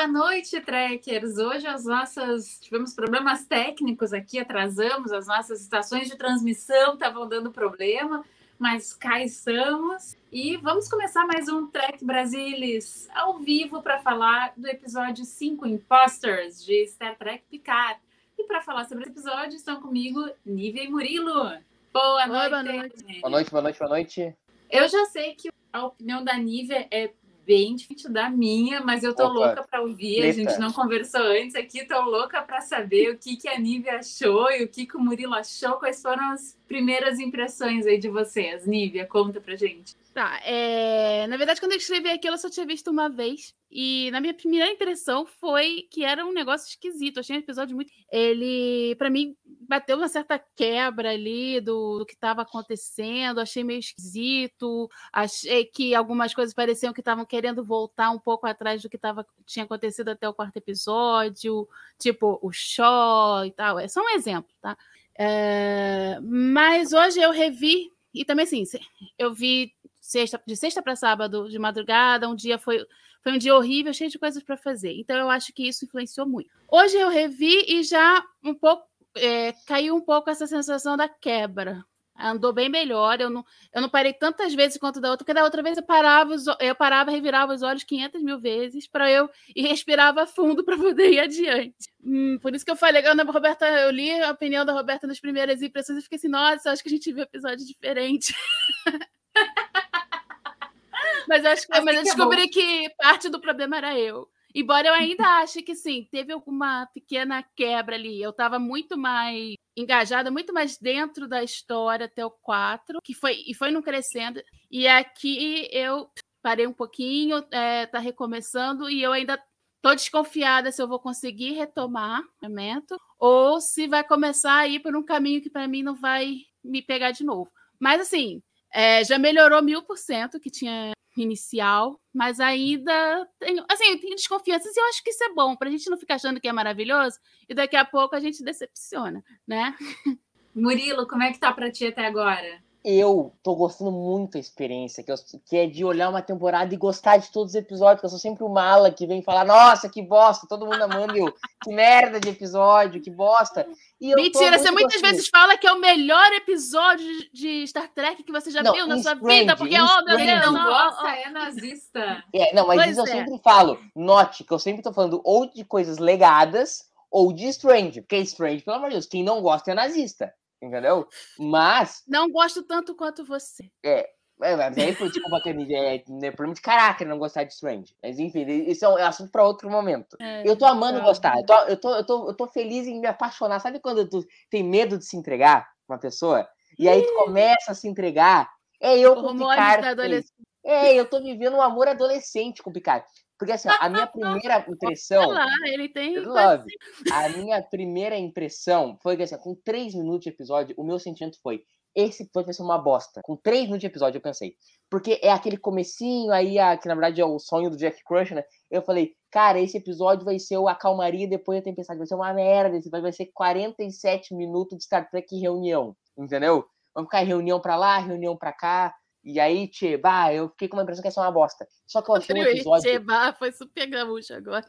Boa noite, trekkers! Hoje as nossas tivemos problemas técnicos aqui, atrasamos, as nossas estações de transmissão estavam dando problema, mas cá estamos e vamos começar mais um Trek Brasilis ao vivo para falar do episódio 5 Imposters de Star Trek Picard. E para falar sobre esse episódio estão comigo Nívia e Murilo. Boa noite. boa noite. Boa noite, boa noite, boa noite. Eu já sei que a opinião da Nívia é bem diferente da minha, mas eu tô Opa, louca para ouvir. A gente não conversou antes aqui, tô louca para saber o que, que a Nívia achou e o que, que o Murilo achou. Quais foram as primeiras impressões aí de vocês? Nívia, conta pra gente. Tá, é... na verdade, quando eu escrevi aquilo, eu só tinha visto uma vez. E na minha primeira impressão foi que era um negócio esquisito. Eu achei um episódio muito. Ele, pra mim, bateu uma certa quebra ali do, do que estava acontecendo. Achei meio esquisito. Achei que algumas coisas pareciam que estavam querendo voltar um pouco atrás do que tava, tinha acontecido até o quarto episódio. Tipo, o Shaw e tal. É só um exemplo, tá? É, Mas hoje eu revi. E também, assim, eu vi sexta, de sexta para sábado de madrugada, um dia foi, foi um dia horrível, cheio de coisas para fazer. Então eu acho que isso influenciou muito. Hoje eu revi e já um pouco é, caiu um pouco essa sensação da quebra. Andou bem melhor. Eu não, eu não parei tantas vezes quanto da outra, porque da outra vez eu parava, os eu parava, revirava os olhos 500 mil vezes para eu e respirava fundo para poder ir adiante. Hum, por isso que eu falei, a Roberta, eu li a opinião da Roberta nas primeiras impressões e fiquei assim, nossa, acho que a gente viu episódio diferente. Mas eu acho que, Assim mas eu é descobri que parte do problema era eu. Embora eu ainda ache que sim, teve alguma pequena quebra ali. Eu estava muito mais engajada, muito mais dentro da história até o 4, que foi e foi não crescendo. E aqui eu parei um pouquinho, é, tá recomeçando e eu ainda tô desconfiada se eu vou conseguir retomar o momento ou se vai começar a ir por um caminho que para mim não vai me pegar de novo. Mas assim, é, já melhorou mil por cento que tinha inicial, mas ainda tenho, assim, eu tenho desconfianças e eu acho que isso é bom, pra gente não ficar achando que é maravilhoso e daqui a pouco a gente decepciona, né? Murilo, como é que tá pra ti até agora? Eu tô gostando muito da experiência, que, eu- que é de olhar uma temporada e gostar de todos os episódios, porque eu sou sempre o mala que vem falar, nossa, que bosta, todo mundo amando, eu, que merda de episódio, que bosta. E eu Mentira, você muitas gostando. vezes fala que é o melhor episódio de- Star Trek que você já Não, viu na sua Strange, vida, porque, em oh meu. Deus, não não, gosta ó, ó. é nazista. É, não, mas Pois isso eu é. sempre falo. Note que eu sempre tô falando ou de coisas legadas ou de Strange. Porque Strange, pelo amor de Deus, quem não gosta é nazista. Entendeu? Mas, não gosto tanto quanto você. é, mas aí, desculpa, Camille, é, é problema de caráter não gostar de Strange. Mas enfim, isso é um assunto pra outro momento. É, Eu tô amando tá. gostar. Eu tô, eu, tô, eu, tô, eu tô feliz em me apaixonar. Sabe quando tu tem medo de se entregar com uma pessoa? E aí tu começa a se entregar. É eu com o Picard. adolescência. É, eu tô vivendo um amor adolescente com o Picard. Porque assim, a minha primeira impressão. Sei lá, ele tem love. A minha primeira impressão foi que assim, com três minutos de episódio, o meu sentimento foi: esse episódio vai ser uma bosta. Com três minutos de episódio, eu pensei. Porque é aquele comecinho aí, a- que na verdade é o sonho do Jack Crush, né? Eu falei, cara, esse episódio vai ser o a calmaria depois da tempestade. Vai ser uma merda. Esse episódio vai ser 47 minutos de Star Trek reunião. Entendeu? Vamos ficar em reunião pra lá, reunião pra cá. E aí, tchê, bah, eu fiquei com uma impressão que ia ser uma bosta. Só que eu achei um episódio. Cheba, foi super gaúcho agora.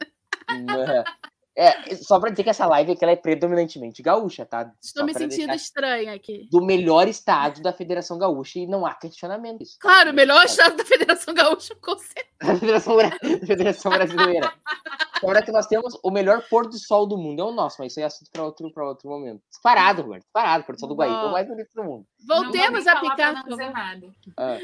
É, só pra dizer que essa live aqui ela é predominantemente gaúcha, tá? Estou Só me sentindo deixar estranha aqui. do melhor estado da Federação Gaúcha e não há questionamento disso. Claro, o melhor estado da Federação Gaúcha, com certeza. Da Federação, da Federação Brasileira. Agora que nós temos o melhor pôr do sol do mundo, é o nosso, mas isso é assunto para outro, pra outro momento. Disparado, Roberto, disparado, pôr do sol do Guaíba, é o mais bonito do mundo. Voltemos não a vou nem falar pra picar. Não dizer nada. Ah,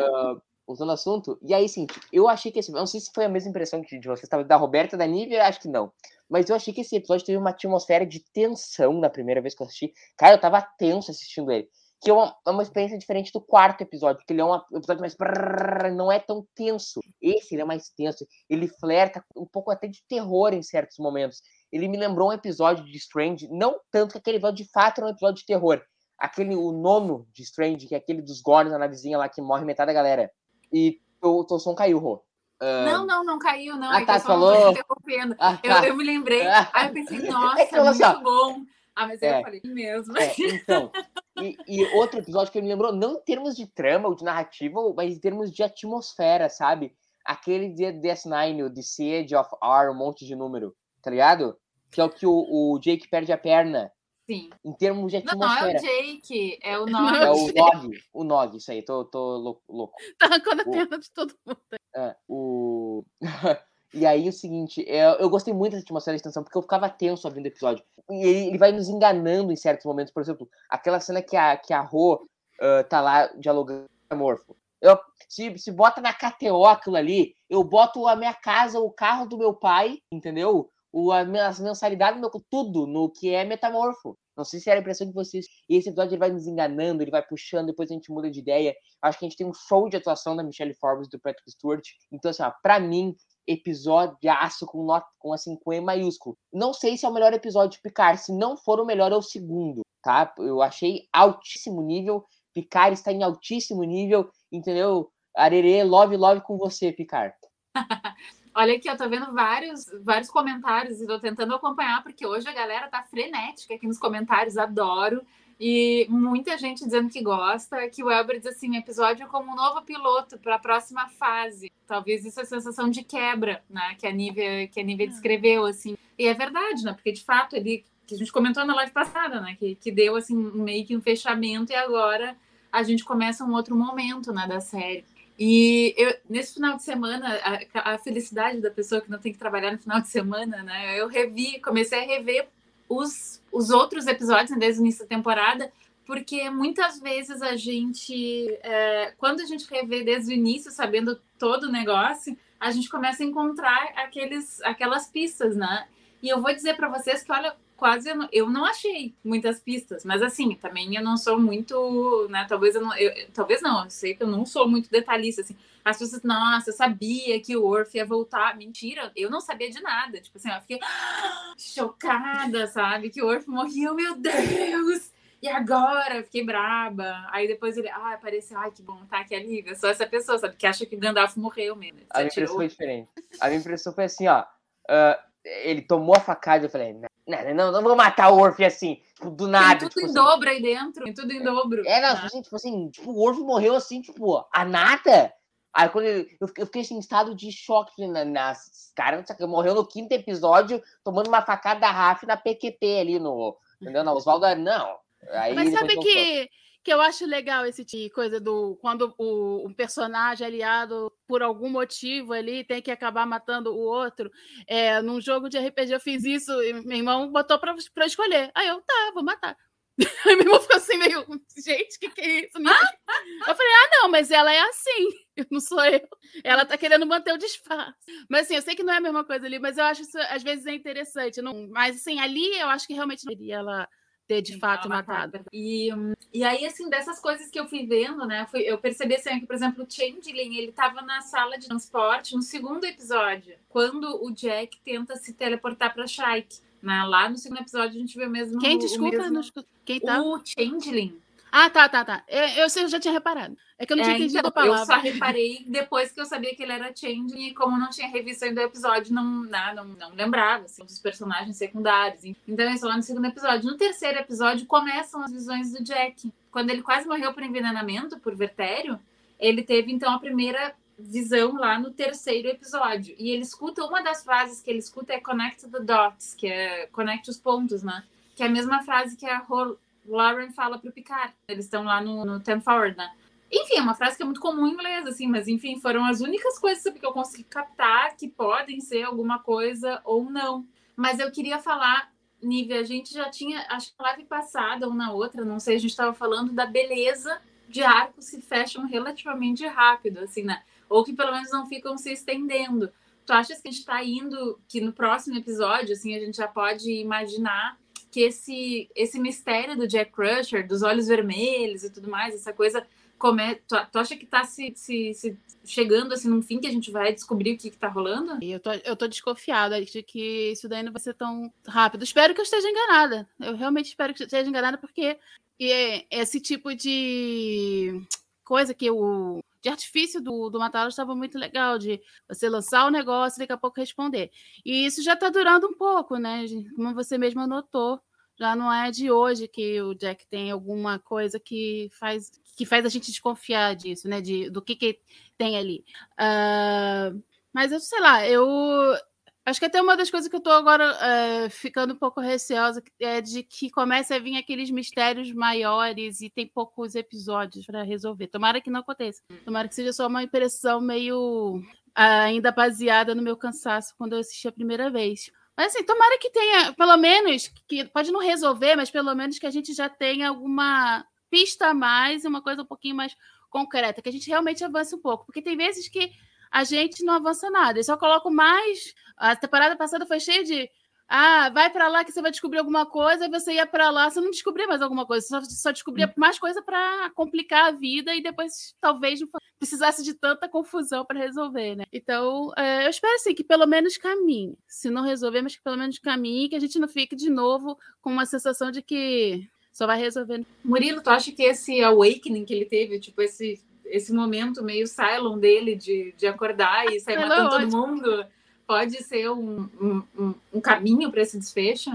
ah, Usando o assunto. E aí, sim, eu achei que esse. Eu não sei se foi a mesma impressão que de vocês, da Roberta, da Nívia, acho que não. Mas eu achei que esse episódio teve uma atmosfera de tensão na primeira vez que eu assisti. Cara, eu tava tenso assistindo ele. Que é uma, é uma experiência diferente do quarto episódio, porque ele é um episódio mais. não é tão tenso. Esse ele é mais tenso. Ele flerta um pouco até de terror em certos momentos. Ele me lembrou um episódio de Strange, não tanto que aquele episódio de fato era um episódio de terror. Aquele, o nono de Strange, que é aquele dos Gorns na navezinha lá que morre metade da galera. E o teu som caiu, Rô. Ah, Não, não, não caiu, não. Ah, é tá, falou. Ah, Eu, tá. eu me lembrei, Ah. aí eu pensei, nossa, É que falou assim, muito bom. Ah, mas aí É. eu falei mesmo. É, então. E, e outro episódio que me lembrou, não em termos de trama ou de narrativa, mas em termos de atmosfera, sabe? Aquele de DS9, o The Siege of R, um monte de número, tá ligado? Que é o que o, o Jake perde a perna. Sim. Em termos de Não, não é atmosfera. o Jake, é o É Nog. o Nog. O Nog, isso aí, tô, tô louco. louco. Tá arrancando a perna de todo mundo. É, o... e aí, o seguinte, é, eu gostei muito dessa atmosfera de tensão, porque eu ficava tenso abrindo o episódio. E ele, ele vai nos enganando em certos momentos. Por exemplo, aquela cena que a, que a Ro ah, tá lá dialogando com o Morfo. Eu, se, se bota na KTO aquilo ali, eu boto a minha casa, o carro do meu pai, entendeu? O, as mensalidades, meu, tudo no que é metamorfo. Não sei se era a impressão de vocês. E esse episódio ele vai nos enganando, ele vai puxando, depois a gente muda de ideia. Acho que a gente tem um show de atuação da Michelle Forbes do Patrick Stewart. Então, assim, ó, pra mim, episódio com, com, assim, com E maiúsculo. Não sei se é o melhor episódio de Picard. Se não for o melhor, é o segundo, tá? Eu achei altíssimo nível. Picard está em altíssimo nível, entendeu? Arerê, love, love com você, Picard. Olha aqui, eu tô vendo vários, vários comentários e tô tentando acompanhar, porque hoje a galera tá frenética aqui nos comentários, adoro. E muita gente dizendo que gosta, que o Elber diz assim, episódio como um novo piloto para a próxima fase. Talvez isso é a sensação de quebra, né? Que a Nívia, que a Nívia descreveu, assim. E é verdade, né? Porque de fato ele, que a gente comentou na live passada, né? Que, que deu assim meio que um fechamento e agora a gente começa um outro momento, né, da série. E eu, nesse final de semana, a, a felicidade da pessoa que não tem que trabalhar no final de semana, né? Eu revi, comecei a rever os, os outros episódios né, desde o início da temporada, porque muitas vezes a gente, é, quando a gente revê desde o início, sabendo todo o negócio, a gente começa a encontrar aqueles, aquelas pistas, né? E eu vou dizer para vocês que, olha, quase eu não, eu não achei muitas pistas, mas assim, também eu não sou muito, né? Talvez eu não, eu, talvez não, eu sei que eu não sou muito detalhista, assim. As pessoas, nossa, eu sabia que o Orf ia voltar. Mentira, eu não sabia de nada. Tipo assim, eu fiquei chocada, sabe? Que o Orf morreu, meu Deus! E agora? Eu fiquei braba. Aí depois ele, ah, apareceu, ai, que bom, tá, que alívio. Eu sou essa pessoa, sabe? Que acha que Gandalf morreu mesmo. A minha impressão foi diferente. A minha impressão foi assim, ó. ah, ele tomou a facada eu falei, não, não, não, vou matar o Orf assim, tipo, do nada. Tem tudo tipo em assim. dobro aí dentro, tem tudo em dobro. É, não, assim, tipo assim, tipo, o Orf morreu assim, tipo, a nada. Aí quando ele, eu, fiquei- assim, em estado de choque, na, nas, cara, morreu no quinto episódio, tomando uma facada da Raf na PQP ali no, entendeu? Na Oswaldo, não. Aí Mas sabe voltou. Que, eu acho legal esse tipo de coisa do quando o, um personagem aliado, por algum motivo ali, tem que acabar matando o outro. É, num jogo de RPG eu fiz isso e meu irmão botou pra escolher. Aí eu, tá, vou matar. Aí meu irmão ficou assim, meio, gente, que que é isso? Entendi." Eu falei, ah, não, mas ela é assim, não sou eu. Ela tá querendo manter o disfarce. Mas assim, eu sei que não é a mesma coisa ali, mas eu acho isso, às vezes, é interessante. Não, mas assim, ali eu acho que realmente não ela ter de Sim, fato matado. E, e aí, assim, dessas coisas que eu fui vendo, né? Fui, eu percebi assim, que, por exemplo, o Changeling, ele tava na sala de transporte no segundo episódio, quando o Jack tenta se teleportar pra Shrike. Né? Lá no segundo episódio a gente vê o mesmo. Quem, o desculpa? mesmo- não. Quem tá? O Changeling. Ah, tá, tá, tá. Eu, eu sei, eu já tinha reparado. É que eu não tinha É, entendido então, a palavra. Eu só reparei depois que eu sabia que ele era Changeling e como não tinha revisto ainda o episódio, não, né, não, não lembrava assim, dos personagens secundários. Então, isso lá no segundo episódio. No terceiro episódio, começam as visões do Jack. Quando ele quase morreu por envenenamento, por vertério, ele teve, então, a primeira visão lá no terceiro episódio. E ele escuta, uma das frases que ele escuta é Connect the Dots, que é conecte os pontos, né? Que é a mesma frase que a Ro- Lauren fala pro Picard. Eles estão lá no, no Ten Forward, né? Enfim, é uma frase que é muito comum em inglês, assim, mas enfim, foram as únicas coisas sabe, que eu consegui captar que podem ser alguma coisa ou não. Mas eu queria falar, Nívia, a gente já tinha, acho que na live passada ou na outra, não sei, a gente estava falando da beleza de arcos se fecham relativamente rápido, assim, né? Ou que pelo menos não ficam se estendendo. Tu achas que a gente está indo, que no próximo episódio, assim, a gente já pode imaginar que esse, esse mistério do Jack Crusher, dos olhos vermelhos e tudo mais, essa coisa, come... tu, tu acha que está se, se, se, chegando assim num fim que a gente vai descobrir o que, está rolando? Eu tô, eu tô desconfiada de que isso daí não vai ser tão rápido. Espero que eu esteja enganada. Eu realmente espero que eu esteja enganada, porque esse tipo de coisa que o de artifício do, do Matalos estava muito legal, de você lançar o negócio e daqui a pouco responder. E isso já está durando um pouco, né? Como você mesmo anotou, já não é de hoje que o Jack tem alguma coisa que faz que faz a gente desconfiar disso, né? De, do que, que tem ali. Uh, mas eu sei lá, eu Acho que até uma das coisas que eu estou agora é, ficando um pouco receosa é de que comece a vir aqueles mistérios maiores e tem poucos episódios para resolver. Tomara que não aconteça. Tomara que seja só uma impressão meio ainda baseada no meu cansaço quando eu assisti a primeira vez. Mas assim, tomara que tenha, pelo menos, que pode não resolver, mas pelo menos que a gente já tenha alguma pista a mais e uma coisa um pouquinho mais concreta, que a gente realmente avance um pouco. Porque tem vezes que a gente não avança nada. Eles só colocam mais. A temporada passada foi cheia de. Ah, vai para lá que você vai descobrir alguma coisa, e você ia para lá, você não descobria mais alguma coisa, só, só descobria mais coisa para complicar a vida e depois talvez não precisasse de tanta confusão para resolver, né? Então, é, eu espero assim que pelo menos caminhe. Se não resolver, mas que pelo menos caminhe, que a gente não fique de novo com uma sensação de que só vai resolver. Murilo, tu acha que esse awakening que ele teve, tipo, esse esse momento meio Cylon dele de, de acordar e sair matando todo mundo pode ser um, um, um caminho para esse desfecho?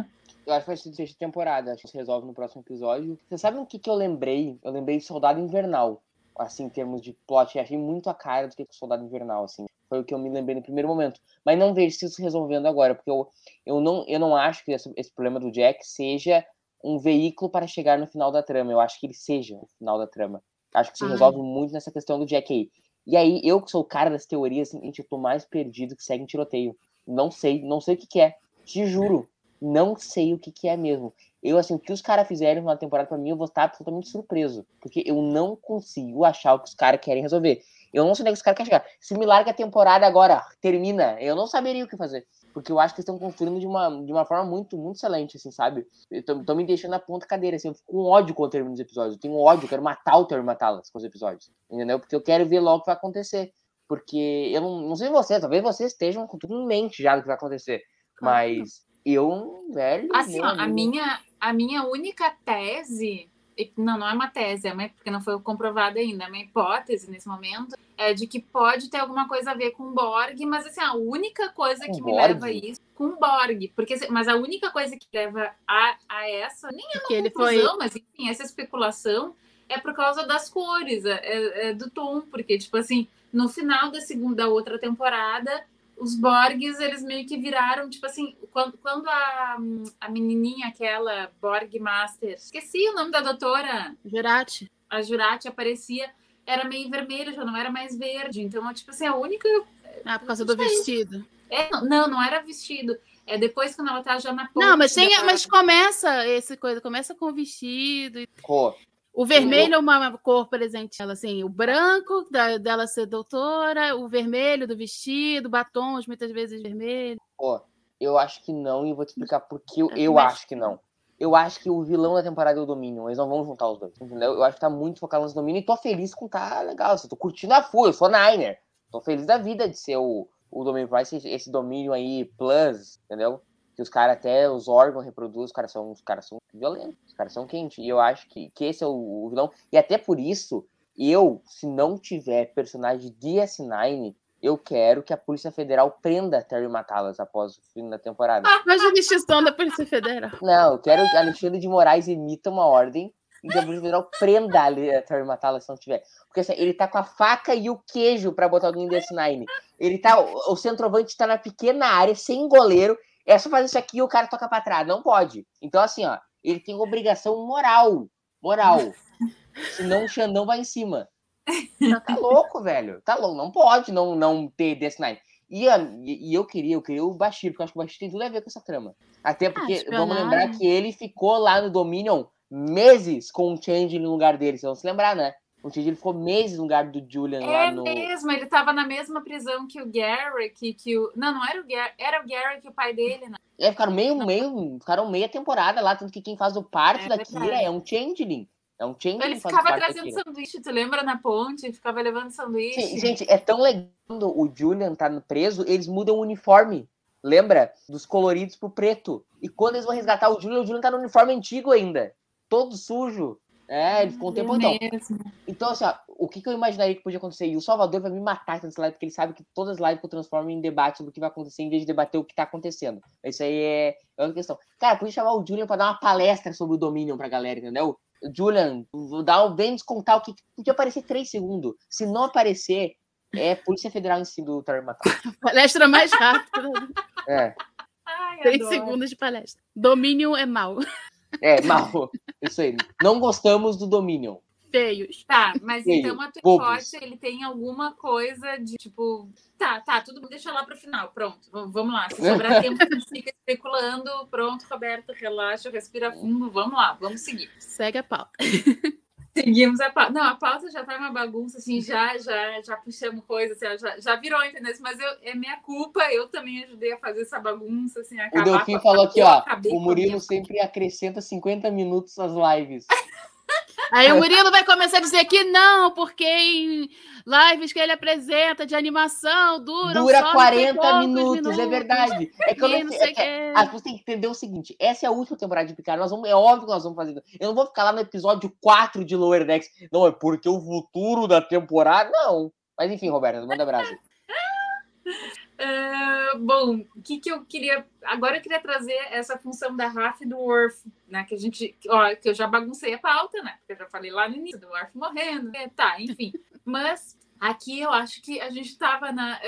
Eu acho que vai ser desfecho de temporada, acho que se resolve no próximo episódio. Você sabe o que, que eu lembrei? Eu lembrei de Soldado Invernal, assim, em termos de plot. Eu achei muito a cara do que é Soldado Invernal, assim. Foi o que eu me lembrei no primeiro momento. Mas não vejo isso resolvendo agora, porque eu, eu, não, eu não acho que esse, esse problema do Jack seja um veículo para chegar no final da trama. Eu acho que ele seja o final da trama. Acho que se resolve muito nessa questão do Jack aí. E aí, eu que sou o cara das teorias, assim, eu tô mais perdido que segue em tiroteio. Não sei, não sei o que, que é. Te juro. Não sei o que, que é mesmo. Eu, assim, o que os caras fizeram na temporada pra mim, eu vou estar absolutamente surpreso. Porque eu não consigo achar o que os caras querem resolver. Eu não sei onde é que os caras querem chegar. Se me larga a temporada agora, termina, eu não saberia o que fazer. Porque eu acho que eles estão construindo de uma, de uma forma muito, muito excelente, assim, sabe? Estão me deixando na ponta cadeira, assim. Eu fico com ódio quando termino os episódios. Eu tenho ódio, eu quero matar o Terry Matalas com os episódios. Entendeu? Porque eu quero ver logo o que vai acontecer. Porque eu não, não sei vocês, talvez vocês estejam com tudo em mente já do que vai acontecer. Mas eu, velho. Assim, ó, a minha, a minha única tese não, não é uma tese, é uma, porque não foi comprovado ainda, é uma hipótese nesse momento, é de que pode ter alguma coisa a ver com Borg, mas assim, a única coisa Com que me Borg? leva a isso, com Borg, porque, mas a única coisa que leva a, a essa, nem é uma Que ele conclusão, mas enfim, essa especulação é por causa das cores, é, é- do tom, porque, tipo assim, no final da segunda, da outra temporada, os Borgs, eles meio que viraram, tipo assim, quando, quando a, a menininha, aquela Borg Master, esqueci o nome da doutora, Jurati. a Jurati aparecia, era meio vermelho, já não era mais verde. Então, tipo assim, a única. Ah, por causa do vestido. É, não, não era vestido. É depois quando ela tá já na ponte. Não, mas, tem, da- mas começa esse coisa, começa com o vestido. e- O vermelho é uma cor presente ela assim, o branco da- dela ser doutora, o vermelho do vestido, batons muitas vezes vermelho. Pô, eu acho que não, e eu vou te explicar por que eu, Eu eu também acho que não. Eu acho que o vilão da temporada é o Dominion. Eles não vão juntar os dois, entendeu? Eu acho que tá muito focado no Dominion e tô feliz com tá legal. Assim, tô curtindo a full, eu sou Niner. Tô feliz da vida de ser o, o Dominion Price, esse, esse Dominion aí, Plus, entendeu? Que os caras até, os órgãos reproduzem, os caras são, os caras são violentos, os caras são quentes. E eu acho que, que esse é o, o vilão. E até por isso, eu, se não tiver personagem de S9, eu quero que a Polícia Federal prenda Terry Matalas após o fim da temporada. Mas a justição da Polícia Federal. Não, eu quero que Alexandre de Moraes emita uma ordem e que a Polícia Federal prenda a Terry Matalas se não tiver. Porque assim, ele tá com a faca e o queijo pra botar alguém desse nine. Ele tá. O o centroavante tá na pequena área, sem goleiro. É só fazer isso aqui e o cara toca pra trás. Não pode. Então, assim, ó, ele tem obrigação moral. Moral. Senão o Xandão vai em cima. Tá louco, velho. Tá louco. Não pode não, não ter DS9. E, a- e e eu queria, eu queria o Bashir, porque eu acho que o Bashir tem tudo a ver com essa trama. Até porque, vamos espionagem. lembrar que ele ficou lá no Dominion meses com o Change no lugar dele. Vocês vão se lembrar, né? O Changeling ficou meses no lugar do Julian É lá no. mesmo, ele tava na mesma prisão que o Garrick, que o. Não, não era o Garrick, era o Garrick o pai dele, né? É, ficaram meio, meio, ficaram meia temporada lá, tanto que quem faz o parto É da verdade. Kira é um Changeling. É um Changeling Ele ficava trazendo sanduíche, tu lembra na ponte? Ficava levando sanduíche. Sim, gente, é tão legal quando o Julian tá preso, eles mudam o uniforme. Lembra? Dos coloridos pro preto. E quando eles vão resgatar o Julian, o Julian tá no uniforme antigo ainda. Todo sujo. É, ele ficou um tempo então. Então, assim, ó, o que, que eu imaginaria que podia acontecer? E o Salvador vai me matar nessa live, porque ele sabe que todas as lives que eu transformo em debate sobre o que vai acontecer, em vez de debater o que tá acontecendo. Isso aí é, é outra questão. Cara, podia chamar o Julian pra dar uma palestra sobre o Dominion pra galera, entendeu? Julian, vou dar um, vem descontar o que podia aparecer três segundos. Se não aparecer, é Polícia Federal em cima do Terry Matar. Palestra mais rápida. É, Ai, Três adoro. segundos de palestra. Domínio é mal. É, mal. Isso aí. Não gostamos do Dominion. Feios. Tá, mas Feio, então a hipótese, ele tem alguma coisa de tipo. Tá, tá, tudo bem, deixa lá pro final. Pronto, vamos lá. Se sobrar tempo, a gente fica especulando. Pronto, Roberto, relaxa, respira fundo. Vamos lá, vamos seguir. Segue a pauta. Seguimos a pauta. Não, a pauta já tá uma bagunça, assim, já, já, já puxamos coisa, assim, já, já virou, entendeu? Mas eu, é minha culpa, eu também ajudei a fazer essa bagunça, assim, O acabar Delfim com a- falou aqui, ó. O Murilo sempre acrescenta 50 minutos às lives. Aí o Murilo vai começar a dizer que não, porque em lives que ele apresenta de animação duram Dura só não sei 40 quantos minutos, é verdade. É que eu não não sei. é que-. As pessoas têm que entender o seguinte: essa é a última temporada de Picard. Nós vamos, é óbvio que nós vamos fazer. Eu não vou ficar lá no episódio 4 de Lower Decks. Não, é porque o futuro da temporada. Não. Mas enfim, Roberto, manda abraço. Ah, bom, o que, que eu queria. Agora eu queria trazer essa função da Raf e do Worf, né? Que a gente. Ó, que eu já baguncei a pauta, né? Porque eu já falei lá no início do Worf morrendo. É, tá, enfim. Mas aqui eu acho que a gente estava na.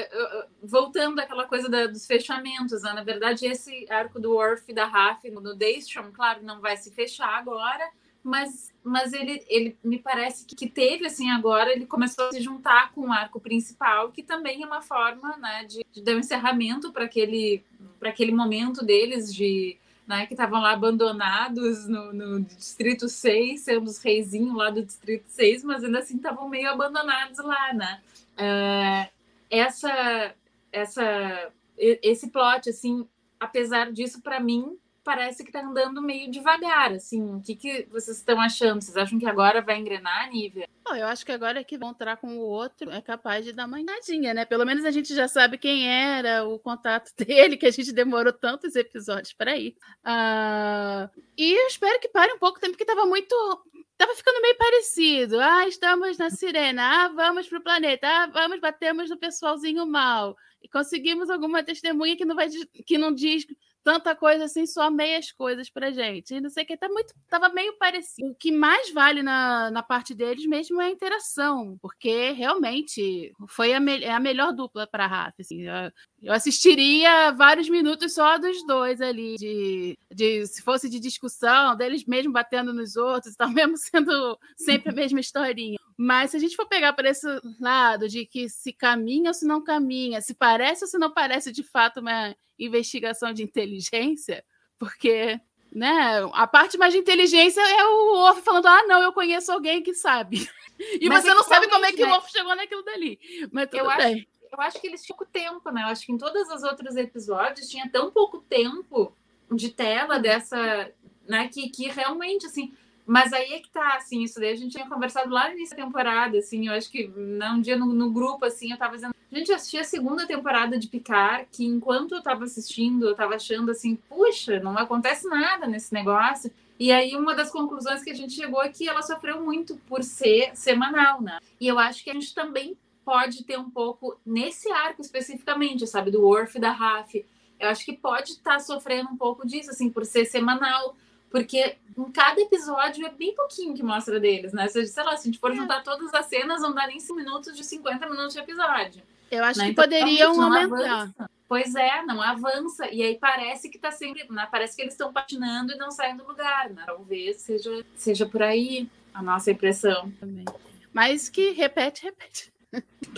voltando àquela coisa da- dos fechamentos, né? Na verdade, esse arco do Worf e da Raf no Daystrom, claro, não vai se fechar agora. Mas, mas ele, ele me parece que, teve, assim, agora ele começou a se juntar com o arco principal, que também é uma forma, né, de, de dar um encerramento para aquele, para aquele momento deles de, né, que estavam lá abandonados no, no Distrito 6, sendo os reizinhos lá do Distrito 6, mas ainda assim estavam meio abandonados lá, né? Ah, essa, essa, esse plot, assim, apesar disso, para mim, parece que tá andando meio devagar, assim. O que, que vocês estão achando? Vocês acham que agora vai engrenar, Nívia? Não, eu acho que agora que vão entrar com o outro é capaz de dar uma engadinha, né? Pelo menos a gente já sabe quem era o contato dele, que a gente demorou tantos episódios para ir. Ah, e eu espero que pare um pouco também, porque tava muito. Tava ficando meio parecido. Ah, estamos na sirena. Ah, vamos pro planeta. Ah, vamos, batemos no pessoalzinho mal. E conseguimos alguma testemunha que não vai que não diz tanta coisa assim, só meias coisas pra gente. E não sei o que, tá muito, tava meio parecido. O que mais vale na, na parte deles mesmo é a interação, porque realmente foi a, me- é a melhor dupla pra Rafa. Assim, eu, eu assistiria vários minutos só dos dois ali, de, de se fosse de discussão, deles mesmo batendo nos outros, tal, mesmo sendo sempre a mesma historinha. Mas se a gente for pegar por esse lado de que se caminha ou se não caminha, se parece ou se não parece de fato uma investigação de inteligência, porque né, a parte mais de inteligência é o Wolf falando: ah, não, eu conheço alguém que sabe. E Mas você é não sabe como é que o né? Wolf chegou naquilo dali. Mas tudo Eu acho- bem. Eu acho que eles tinham tempo, né? Eu acho que em todos os outros episódios tinha tão pouco tempo de tela dessa, né? Que, que realmente, assim. Mas aí é que tá, assim, isso daí a gente tinha conversado lá no início da temporada, assim, eu acho que um dia no, no grupo, assim, eu tava dizendo. A gente assistia a segunda temporada de Picar, que enquanto eu tava assistindo, eu tava achando assim, puxa, não acontece nada nesse negócio. E aí, uma das conclusões que a gente chegou é que ela sofreu muito por ser semanal, né? E eu acho que a gente também pode ter um pouco nesse arco especificamente, sabe, do Worf e da Raf. Eu acho que pode estar sofrendo um pouco disso, assim, por ser semanal, porque em cada episódio é bem pouquinho que mostra deles, né? Se, sei lá, se a gente for juntar todas as cenas, não dá nem 5 minutos de 50 minutos de episódio. Eu acho né? que Então, poderiam aumentar. avança. Pois é, não avança. E aí parece que tá sempre, né? Parece que eles estão patinando e não saem do lugar, né? Talvez seja, seja por aí a nossa impressão. também. Mas que repete, repete.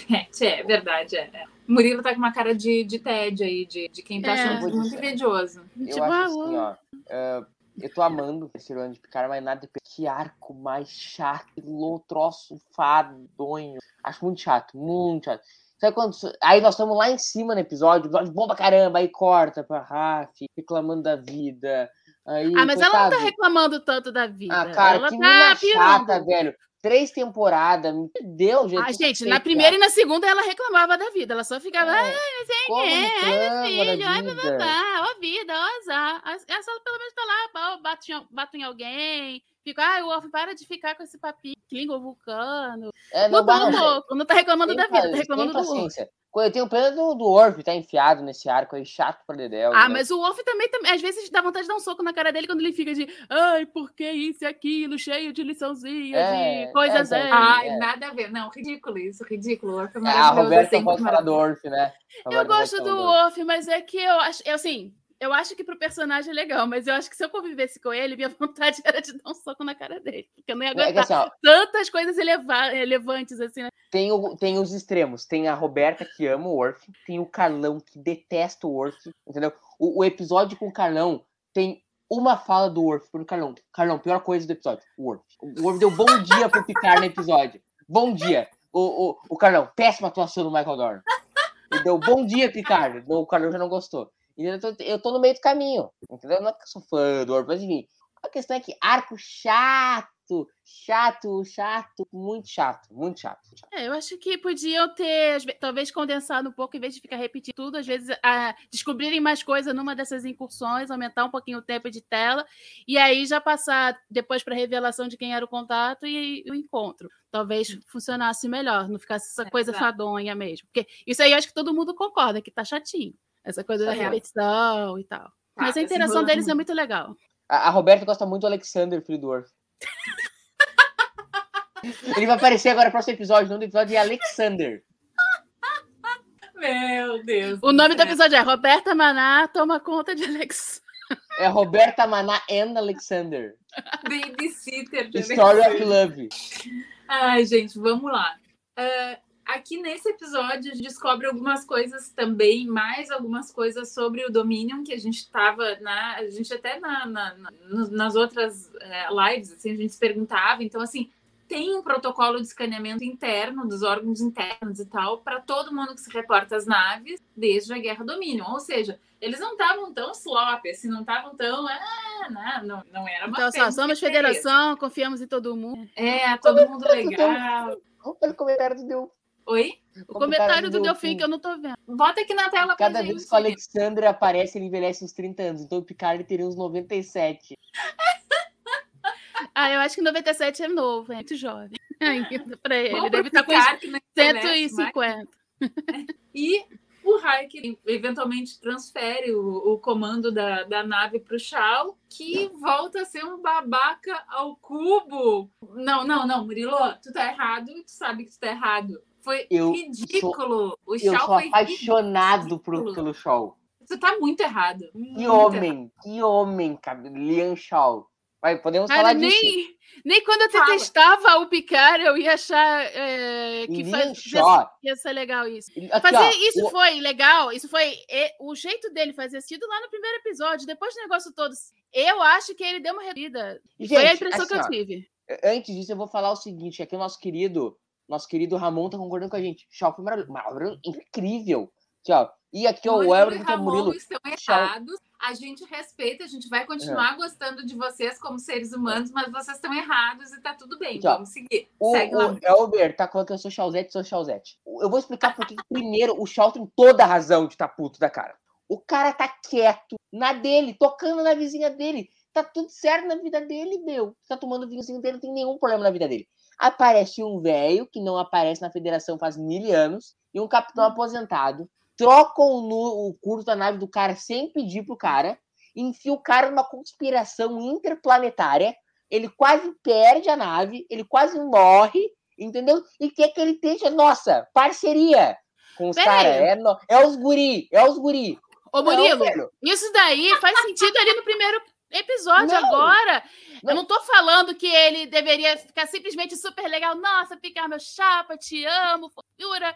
É, é verdade, é. é. O Murilo tá com uma cara de, de TED aí, de, de quem tá É. achando muito envidioso. Eu Tipo, acho ah, assim, ó. Eu tô amando terceiro ano de Picard, mas nada depende que arco mais chato, troço fadonho. Acho muito chato, muito chato. Sabe quando. Aí nós estamos lá em cima no episódio, episódio bom pra caramba, aí corta pra Raf, reclamando da vida. Aí, Ah, mas ela não tá coitado. reclamando tanto da vida. Ah, cara, ela que tá mina pirando. chata, velho. Três temporadas, me deu, gente. Ah, gente, na primeira e na segunda ela reclamava da vida. Ela só ficava, É, ai, não sei Como quem, ai, meu filho, ai, ó vida, ó azar. Essa ela pelo menos tá lá, ó, bate, em- bate em alguém. Fica, ai, o Wolf, para de ficar com esse papinho, língua vulcano. É, não, Mudou um pouco, não tá reclamando Tem da vida, tá reclamando do paciência. Eu tenho pena do, do Orf tá enfiado nesse arco aí, chato pra Dedéu. Ah, né? mas o Wolf também, também, às vezes, dá vontade de dar um soco na cara dele quando ele fica de ai, por que isso e aquilo, cheio de liçãozinhas É, e coisas é, é, Ai, é. nada a ver. Não, ridículo isso, ridículo. O Orf é Ah, maravilhoso, Roberta sempre pode falar do. Orf, né? Eu pode gosto do Orf. Mas é que eu acho, eu, assim, eu acho que pro personagem é legal, mas eu acho que se eu convivesse com ele, minha vontade era de dar um soco na cara dele, porque eu não ia É que aguentar assim, ó, tantas coisas eleva- relevantes assim, né? tem, o- tem os extremos. Tem a Roberta que ama o Orf, tem o Carlão que detesta o Orf, entendeu? O, o episódio com o Carlão tem uma fala do Orf pro Carlão. Carlão, pior coisa do episódio, o Orf. O Orf deu bom dia pro Picard no episódio. Bom dia. O, o, o Carlão, péssima atuação do Michael Dorn. Ele deu bom dia, Picard. O Carlão já não gostou. E eu tô, eu tô no meio do caminho, entendeu? Não é que eu sou fã do Orf, mas enfim. A questão é que arco chato, chato, chato, muito chato, muito chato. É, eu acho que podiam ter, talvez, condensado um pouco, em vez de ficar repetindo tudo, às vezes ah, descobrirem mais coisa numa dessas incursões, aumentar um pouquinho o tempo de tela, e aí já passar depois para a revelação de quem era o contato e, o encontro. Talvez funcionasse melhor, não ficasse essa coisa Exato. fadonha mesmo. Porque isso aí eu acho que todo mundo concorda, que tá chatinho. Essa coisa da repetição e tal. Mas a interação enrolo deles é muito. legal. A, a Roberta gosta muito do Alexander, Orf. Ele vai aparecer agora no próximo episódio. O nome do episódio é Alexander. Meu Deus. O nome do episódio é Roberta Maná toma conta de Alex. É Roberta Maná and Alexander. Babysitter. de Story of. Love. Ai, gente, vamos lá. Ah, aqui nesse episódio, a gente descobre algumas coisas também, mais algumas coisas sobre o Dominion, que a gente estava na. A gente até na, na- na- nas outras eh, lives, assim, a gente se perguntava. Então, assim, tem um protocolo de escaneamento interno dos órgãos internos e tal, para todo mundo que se reporta às naves desde a Guerra Dominion. Ou seja, eles não estavam tão slop, assim, não estavam tão. Ah, não, não, não era uma Então, só, festa somos de federação, confiamos em todo mundo. É, todo mundo legal. Olha o comentário do. Oi? O comentário do Delfim que eu não tô vendo. Bota aqui na tela pra Cada gente. vez que o Alexander aparece, ele envelhece uns 30 anos. Então o Picard teria uns 97. Ah, eu acho que 97 é novo, é muito jovem ainda pra ele. Vamos Deve estar com envelhece mais. 150. E o Harker eventualmente transfere o, o comando da, da nave para o Shaw, que volta a ser um babaca ao cubo. Não, não, não, Murilo, tu tá errado e tu sabe que tu tá errado. Foi Eu ridículo. o Eu Shaw sou foi apaixonado por, pelo Shaw. Tu tá muito errado. Que muito homem, que homem, cara. Liam Shaw. Vai, podemos Cara, falar disso. nem, nem quando eu Fala. detestava o Picard, eu ia achar é, que Liam faz, ia ser legal isso. Aqui, Fazer ó, isso o- foi legal, isso foi o jeito dele fazer sentido lá no primeiro episódio, depois do negócio todo. Eu acho que ele deu uma redida. foi a impressão que assim, eu ó, tive. Antes disso, eu vou falar o seguinte: aqui o nosso querido, nosso querido Ramon tá concordando com a gente. Shaw foi maravilhoso, maravilhoso, incrível. Ó. E aqui, ó, o Elber e é o Murilo. estão errados. A gente respeita, a gente vai continuar gostando de vocês como seres humanos, mas vocês estão errados e tá tudo bem. Ó. Vamos seguir. O, Segue lá. o Elber tá falando que eu sou Chawzete, sou Chawzete. Eu vou explicar por que, que, primeiro, o Shaw tem toda a razão de estar puto da cara. O cara tá quieto, na dele, tocando na vizinha dele. Tá tudo certo na vida dele, meu. Tá tomando vinhozinho dele, não tem nenhum problema na vida dele. Aparece um velho que não aparece na federação faz mil anos e um capitão aposentado. Trocam no, o curso da nave do cara sem pedir pro cara. Enfia o cara numa conspiração interplanetária. Ele quase perde a nave, ele quase morre, entendeu? E quer que ele esteja, nossa, parceria com os caras. É, no- é os guri, é os guri. Ô, Não, Murilo, velho. isso daí faz sentido ali no primeiro episódio. Não. Agora, Não. eu não tô falando que ele deveria ficar simplesmente super legal. Nossa, ficar meu chapa, te amo, fofura.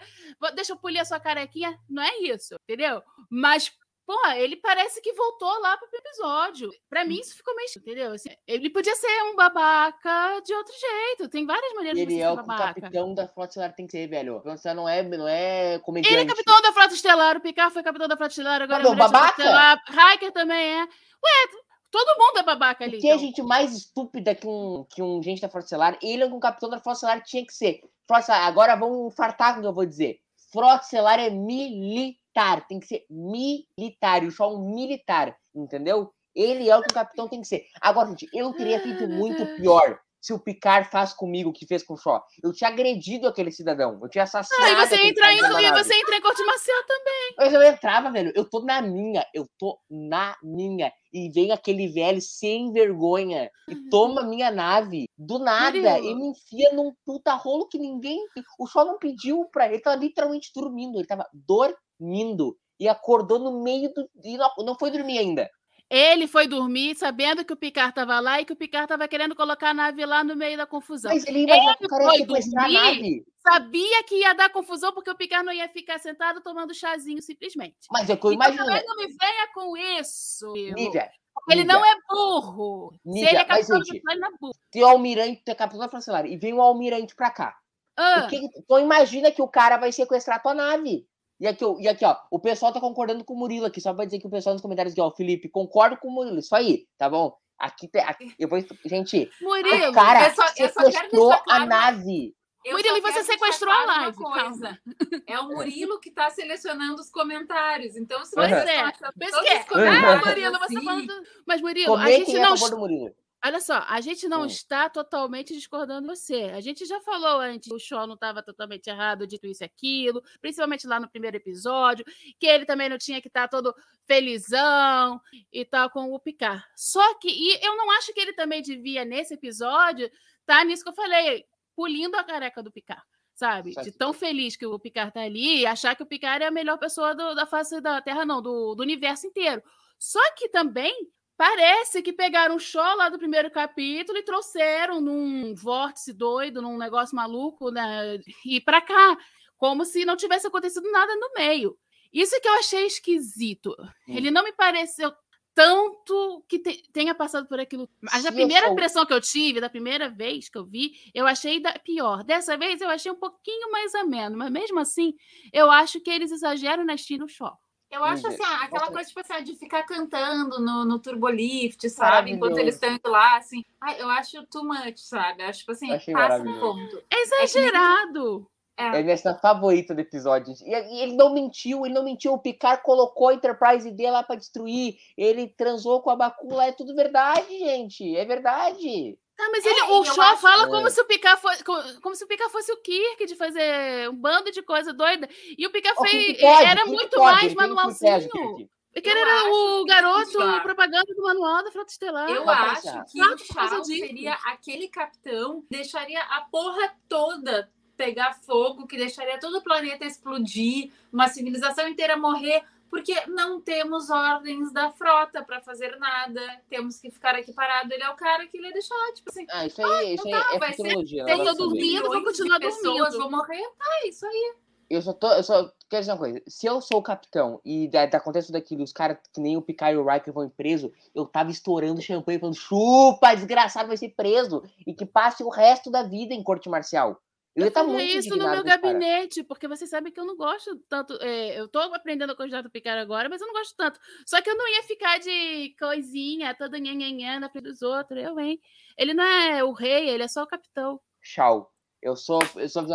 Deixa eu polir a sua carequinha. Não é isso, entendeu? Mas pô, ele parece que voltou lá pro episódio. Pra mim, isso ficou meio. Entendeu? Assim, ele podia ser um babaca de outro jeito. Tem várias maneiras Ele de você é ser o que o babaca. capitão da Frota Estelar tem que ser, velho. Estelar não é, não é comediante. Ele é capitão da Frota Estelar, o Picard foi capitão da Frota Estelar, agora Não, é babaca? Estelar, Hiker também é. Ué, todo mundo é babaca ali. O que a então. gente mais estúpida que um, que um gente da Frota Estelar, ele é um capitão da Frota Estelar tinha que ser. Frota agora vamos fartar com o que eu vou dizer. Frota Estelar é militar, tem que ser militar, e o é um militar, entendeu? Ele é o que o capitão tem que ser. Agora, gente, eu teria feito muito pior se o Picard faz comigo o que fez com o Shaw. Eu tinha agredido aquele cidadão, eu tinha assassinado. Ah, e você entra em, da e você entra em corte marcial também. Mas eu entrava, velho. Eu tô na minha. Eu tô na minha. E vem aquele velho sem vergonha e toma minha nave do nada Murilo. e me enfia num puta rolo que ninguém. O Shaw não pediu pra ele. Ele tava literalmente dormindo. Ele tava dormindo. E acordou no meio do. E não, não foi dormir ainda. Ele foi dormir sabendo que o Picard tava lá e que o Picard tava querendo colocar a nave lá no meio da confusão. Mas ele ia foi dormir? Sabia que ia dar confusão porque o Picard não ia ficar sentado tomando chazinho simplesmente. Mas é eu Então imagino. também não me venha com isso. Nívia, Ele Nívia, não é burro. Se Nívia, ele é capitão ele não é burro. tem o almirante, tem capitão da Estelar, e vem o almirante pra cá. Ah, Então imagina que o cara vai sequestrar a tua nave. E aqui, ó, e aqui, ó, o pessoal tá concordando com o Murilo aqui, só pra dizer que o pessoal nos comentários aqui, ó, Felipe, concordo com o Murilo, isso aí, tá bom? Aqui, tem- aqui eu vou, gente, Murilo, o cara eu só- eu só quero sequestrou a nave. Eu Murilo, e você sequestrou a live, coisa. É o Murilo que está selecionando os comentários. Então, se Pois você é. Por isso todos que é. Ah, Murilo, você assim, falando. Mas, Murilo, a Comentem gente a não. do Murilo. Olha só, a gente não Hum. está totalmente discordando de você. A gente já falou antes que o Shaw não estava totalmente errado, dito isso e aquilo, principalmente lá no primeiro episódio, que ele também não tinha que estar todo felizão e tal com o Picard. Só que, e eu não acho que ele também devia, nesse episódio, tá nisso que eu falei, pulindo a careca do Picard. Sabe? Certo. De tão feliz que o Picard tá ali e achar que o Picard é a melhor pessoa do- da face da Terra, não, do, do universo inteiro. Só que também Parece que pegaram o show lá do primeiro capítulo e trouxeram num vórtice doido, num negócio maluco, né? E para cá, como se não tivesse acontecido nada no meio. Isso é que eu achei esquisito. Ele não me pareceu tanto que te- tenha passado por aquilo. Mas a primeira sou- impressão que eu tive, da primeira vez que eu vi, eu achei da- pior. Dessa vez eu achei um pouquinho mais ameno, mas mesmo assim, eu acho que eles exageram na estilo show. Eu acho Nívia, assim, ah, aquela coisa tipo assim, de ficar cantando no, no turbolift, sabe? Enquanto eles estão indo lá, assim. Ai, eu acho too much, sabe? Eu acho tipo assim, Achei passa um ponto. É exagerado. É a minha cena favorita do episódio. E, e ele não mentiu, ele não mentiu. O Picard colocou a Enterprise D lá pra destruir. Ele transou com a Bakula. É tudo verdade, gente. É verdade. Tá, mas É, ele, e o Shaw fala É. como se o Picard fosse como, como se o Picard fosse o Kirk de fazer um bando de coisa doida. E o Picard fez, pode, era muito pode, mais manualzinho. Kirk. Porque ele era o que garoto já- propaganda do manual da Frota Estelar. Eu acho que Claro, o disso. seria aquele capitão que deixaria a porra toda pegar fogo, que deixaria todo o planeta explodir, uma civilização inteira morrer, porque não temos ordens da frota para fazer nada, temos que ficar aqui parado. Ele é o cara que ele ia deixar, tipo assim, Ah, isso aí, isso aí tá, é vai ser- tem não eu dormindo, vou continuar dormindo. vão morrer, tá, isso aí. Eu só tô. Eu só quero dizer uma coisa. Se eu sou o capitão e da, da acontece tudo aquilo, os caras que nem o Picard e o Riker vão preso, eu tava estourando champanhe falando, chupa, desgraçado, vai ser preso. E que passe o resto da vida em corte marcial. Eu, Eu faria muito isso no meu cara. gabinete, porque você sabe que eu não gosto tanto. é, eu tô aprendendo a gostar do Picard agora, mas eu não gosto tanto. Só que eu não ia ficar de coisinha, toda nhanhanhã na frente dos outros. Eu, hein? Ele não é o rei, ele é só o capitão. Shaw. Eu sou. Eu sou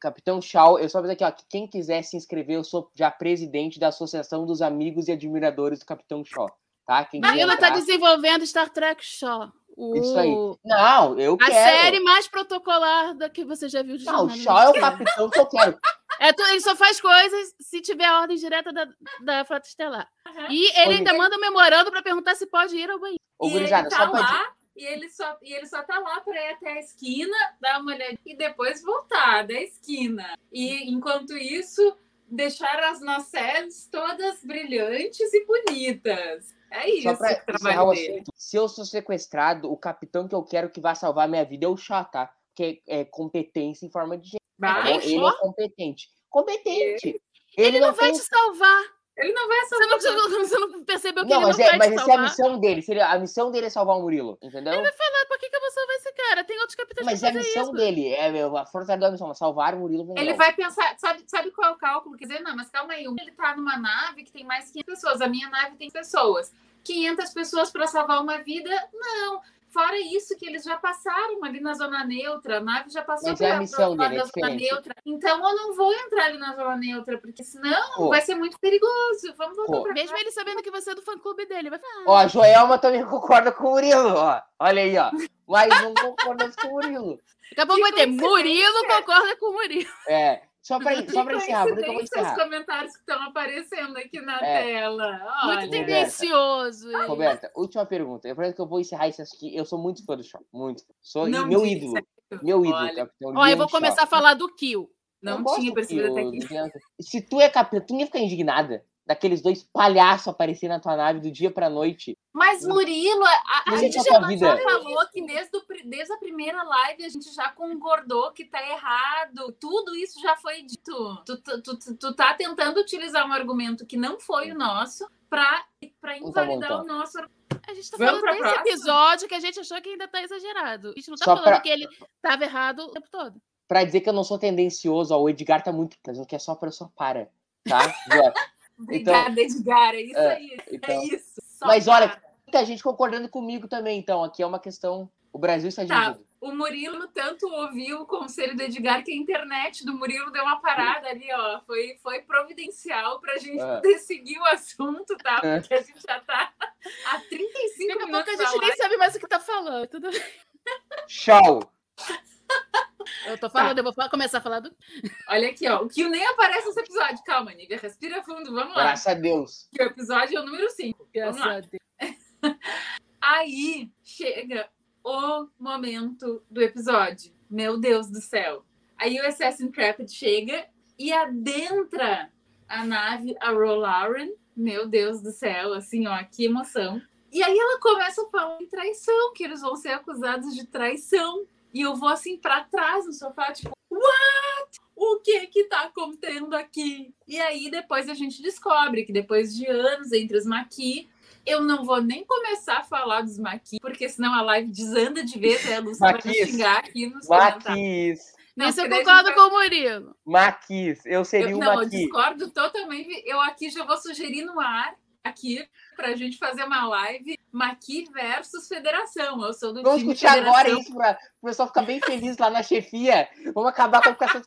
Capitão Shaw, eu só aviso aqui, ó, que quem quiser se inscrever, eu sou já presidente da Associação dos Amigos e Admiradores do Capitão Shaw, tá? Quem Marila tá entrar- desenvolvendo Star Trek Shaw. O- Isso aí. Não, eu A quero. série mais protocolar da que você já viu de Não, o. Shaw é o capitão que eu quero. É, tu- ele só faz coisas se tiver ordem direta da, da Frota Estelar. E ele Ô, ainda manda um memorando para perguntar se pode ir ao banheiro. Ô, e gurizada, ele tá só lá, e ele só, e ele só tá lá para ir até a esquina, dar uma olhada e depois voltar da esquina. E enquanto isso, deixar as nacelles todas brilhantes e bonitas. É isso Só pra encerrar o assunto, se eu sou sequestrado, o capitão que eu quero que vá salvar minha vida é o Chá, tá? Que é, é competência em forma de gente. tá? Ele é competente. Competente. Ele, não, vai tem- te salvar. Ele não vai Você salvar. não, você não- você não percebeu que Não, ele mas, não é, vai mas te essa é a missão dele. seria- A missão dele é salvar o Murilo, entendeu? Ele vai falar, por que, que eu vou salvar esse cara? Tem outros capitães Mas pra é a missão isso. dele. É meu, a força da missão, mas salvar o Murilo. Ele vai pensar, sabe, sabe qual é o cálculo? Quer dizer, não, mas calma aí, ele tá numa nave que tem mais 500 pessoas, a minha nave tem pessoas. 500 pessoas para salvar uma vida? Não. Fora isso, que eles já passaram ali na zona neutra, a nave já passou Mas é a pela- missão pela dele, é zona neutra. Então eu não vou entrar ali na zona neutra, porque senão Pô. vai ser muito perigoso. Vamos voltar Pô. pra Mesmo ele sabendo que você é do fã-clube dele, vai falar. Ó, a Joelma também concorda com o Murilo, ó. Olha aí, ó. Mais um concordando com o Murilo. Daqui a pouco vai ter. Murilo concorda com o Murilo. É. Só pra, Que só pra encerrar, por que eu vou coincidência os encerrar? comentários que estão aparecendo aqui na É. tela. Muito Olha. tendencioso. ele. Roberta, última pergunta. Eu prometo que eu vou encerrar isso aqui. Eu sou muito fã do show. Muito. Sou Não meu diz, ídolo. Meu ídolo, Olha, capitão. Ó, eu vou Shaw. começar a falar do Kill. Não gosto tinha percebido até aqui. Se tu é capitão, tu não ia ficar indignada daqueles dois palhaços aparecerem na tua nave do dia pra noite. Mas Murilo, a, a, a Mas gente é já, já falou que desde, desde a primeira live a gente já concordou que tá errado. Tudo isso já foi dito. Tu, tu, tu, tu- tá tentando utilizar um argumento que não foi o nosso pra, pra Então, invalidar então. o nosso A gente tá Vamos falando desse próxima? episódio que a gente achou que ainda tá exagerado. A gente não tá Só falando pra- que ele tava errado o tempo todo. Pra dizer que eu não sou tendencioso, ó, o Edgar tá muito dizendo que é só pra eu só para. Tá? Joel? Obrigada, Edgar. É isso é, aí. então- é isso. Só Mas olha, para. muita gente concordando comigo também, então. Aqui é uma questão. O Brasil está Tá. dividido. O Murilo tanto ouviu o conselho do Edgar que a internet do Murilo deu uma parada ali, ó. Foi, foi providencial pra gente É. poder seguir o assunto, tá? É. Porque a gente já tá há 35 Daqui a minutos pouco a da gente nem sabe mais o que tá falando. Tudo bem. Eu tô Tá. falando, eu vou começar a falar do. Olha aqui, ó. O que nem aparece nesse episódio. Calma, Nívia. Respira fundo. Vamos lá. Graças a Deus. Que o episódio é o número 5. Vamos lá. Aí chega o momento do episódio. Meu Deus do céu. Aí o Assassin Intrepid chega e adentra a nave, a Rolaren. Meu Deus do céu, assim, ó, que emoção. E aí ela começa a falar em traição, que eles vão ser acusados de traição. E eu vou assim pra trás no sofá, tipo, what? O que que tá acontecendo aqui? E aí depois a gente descobre que depois de anos entre os Maqui, eu não vou nem começar a falar dos Maqui, porque senão a live desanda de vez, né? A Lúcia vai me Maquis. xingar aqui nos comentários. Maquis. Não, Nisso eu a concordo com o Murilo. Maquis. Eu seria Eu, o não, eu discordo totalmente. Eu aqui já vou sugerir no ar, aqui, pra gente fazer uma live Maqui versus Federação. Eu sou do Vamos time discutir Federação. agora isso pra o pessoal ficar bem feliz lá na chefia. Vamos acabar com essas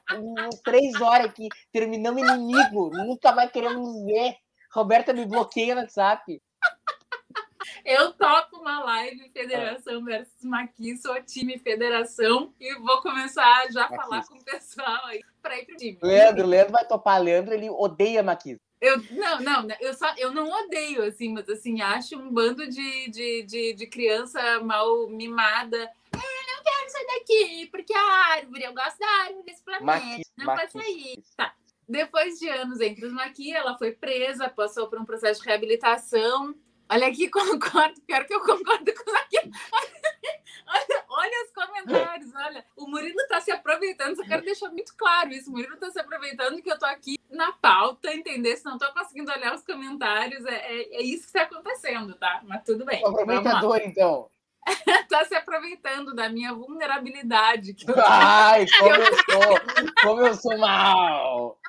três horas aqui. Terminamos inimigo. Nunca mais queremos nos ver. Roberta me bloqueia no WhatsApp. Eu topo uma live Federação versus Maqui, sou time Federação e vou começar já a falar com o pessoal aí pra ir pro time. Leandro, Leandro vai topar. Leandro, ele odeia Maquis. Eu, não, não, eu só eu não odeio, assim, mas assim, acho um bando de, de, de, de criança mal mimada. É, não quero sair daqui, porque a árvore, eu gosto da árvore desse planeta. Maqui, não Maqui. pode sair. Tá. Depois de anos entre os Maqui, ela foi presa, passou por um processo de reabilitação. Olha aqui, concordo, pior que eu concordo com aqui. Olha, olha os comentários, olha. O Murilo tá se aproveitando, só quero deixar muito claro isso. O Murilo tá se aproveitando que eu tô aqui na pauta, entender? Se não tô conseguindo olhar os comentários, é, é, é isso que tá acontecendo, tá? Mas tudo bem. Lá. Aproveitador, então. Tá se aproveitando da minha vulnerabilidade. Que eu Ai, como eu sou. Como eu sou mal.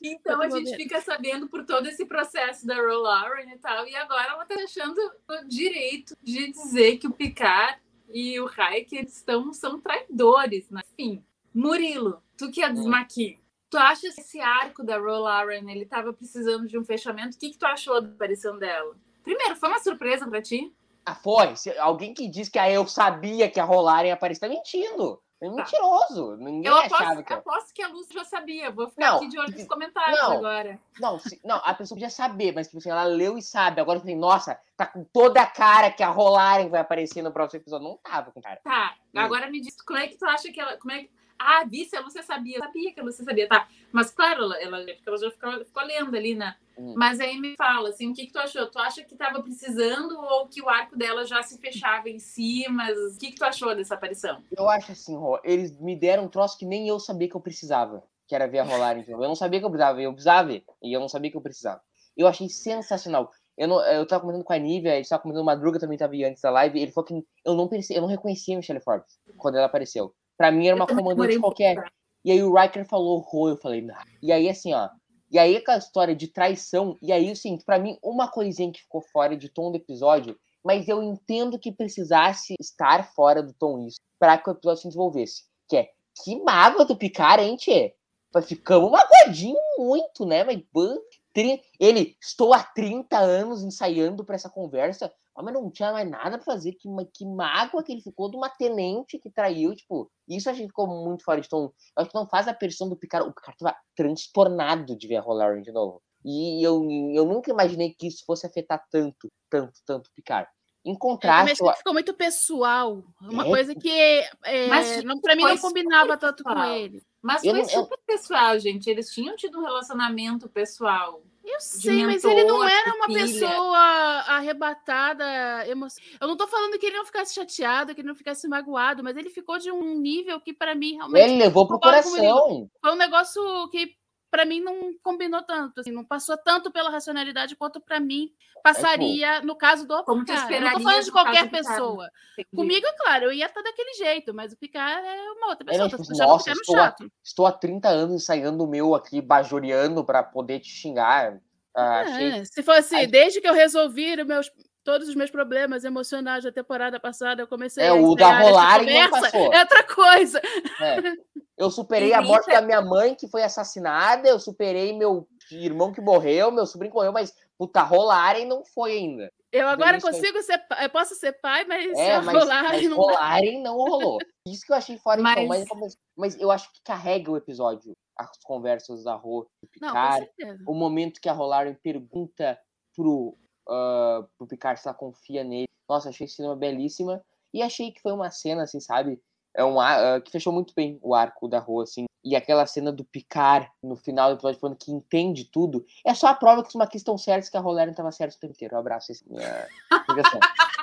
Então a gente fica sabendo por todo esse processo da Rolaren e tal, e agora ela tá achando o direito de dizer que o Picard e o Riker estão, são traidores, né? Enfim, Murilo, tu que é dos Maqui, tu acha que esse arco da Rolaren, ele tava precisando de um fechamento? O que, que tu achou da aparição dela? Primeiro, foi uma surpresa pra ti? Ah, foi. Se alguém que diz que ah, eu sabia que a ia aparecer, tá mentindo. É mentiroso. Ninguém Eu achava aposto, que. aposto que a Lúcia já sabia. Vou ficar Não, aqui de olho nos comentários não. agora. Não, se- não, a pessoa podia saber, mas tipo assim, ela leu e sabe. Agora assim, nossa, tá com toda a cara que a Rolaren vai aparecer no próximo episódio. Não tava com cara. Tá, Hum. agora me diz, como é que tu acha que ela. Como é que... Ah, disse, a Lúcia sabia. Eu sabia que a Lúcia sabia, tá. Mas claro, ela, ela, porque ela já ficou, ficou lendo ali, né? Hum. Mas aí me fala, assim, o que, que tu achou? Tu acha que tava precisando ou que o arco dela já se fechava em si? Mas o que, que tu achou dessa aparição? Eu acho assim, Rô, eles me deram um troço que nem eu sabia que eu precisava. que era ver a rolar. Então. Eu não sabia que eu precisava eu precisava ver. E eu não sabia que eu precisava. Eu achei sensacional. Eu, não, eu tava comentando com a Nívia, a gente tava comentando, Madruga também tava aí antes da live, ele falou que eu não, perce, eu não reconhecia a Michelle Forbes quando ela apareceu. Pra mim era uma comandante qualquer. E aí o Riker falou Ro, eu falei. E aí assim, ó. E aí aquela história de traição, e aí assim, pra mim, uma coisinha que ficou fora de tom do episódio, mas eu entendo que precisasse estar fora do tom isso, pra que o episódio se desenvolvesse. Que é, que mágoa do Picard, hein, tchê? Ficamos magoadinho muito, né? Mas ele, estou há 30 anos ensaiando para essa conversa, mas não tinha mais nada para fazer. Que, que mágoa que ele ficou de uma tenente que traiu. Tipo, isso a gente ficou muito fora de tom. Acho que não faz a pressão do Picard. O Picard tava transtornado de ver a Roller de novo. E eu, eu nunca imaginei que isso fosse afetar tanto, tanto, tanto o Picard. Em contraste. Eu ficou muito pessoal. Uma é, coisa que é, mas, não, pra mim não combinava tanto com ele. Mas foi eu, super eu... pessoal, gente. Eles tinham tido um relacionamento pessoal. Eu sei, mas ele não era uma filha. pessoa arrebatada, emo... Eu não tô falando que ele não ficasse chateado, que ele não ficasse magoado, mas ele ficou de um nível que para mim realmente. Ele levou pro coração. Foi um negócio que para mim não combinou tanto, assim, não passou tanto pela racionalidade quanto para mim passaria é, no caso do Como Picard. Eu não tô falando de qualquer pessoa. Comigo, é claro, eu ia estar daquele jeito, mas o Picard é uma outra pessoa. É, tipo, nossa, estou, a, estou há 30 anos ensaiando o meu aqui, bajoriano, para poder te xingar. Ah, é, achei... Se fosse, Aí... desde que eu resolvi meus todos os meus problemas emocionais da temporada passada, eu comecei é, a o da rolar e não passou. É outra coisa. É. Eu superei a morte da minha mãe, que foi assassinada, eu superei meu irmão que morreu, meu sobrinho morreu, mas puta, rolarem não foi ainda. Eu agora consigo ser eu posso ser pai, mas, é, mas rolarem, mas não rolarem não rolou. Isso que eu achei fora mas... então, mas, mas eu acho que carrega o episódio, as conversas da Rô, do Picard, não, o momento que a Rolaren pergunta pro, uh, pro Picard se ela confia nele. Nossa, achei esse cinema belíssima. E achei que foi uma cena, assim, sabe? É um uh, que fechou muito bem o arco da rua, assim. E aquela cena do Picard no final do episódio falando que entende tudo. É só a prova que os maquis estão certos que a Rolera estava certa o tempo inteiro. Um abraço. Esse, minha...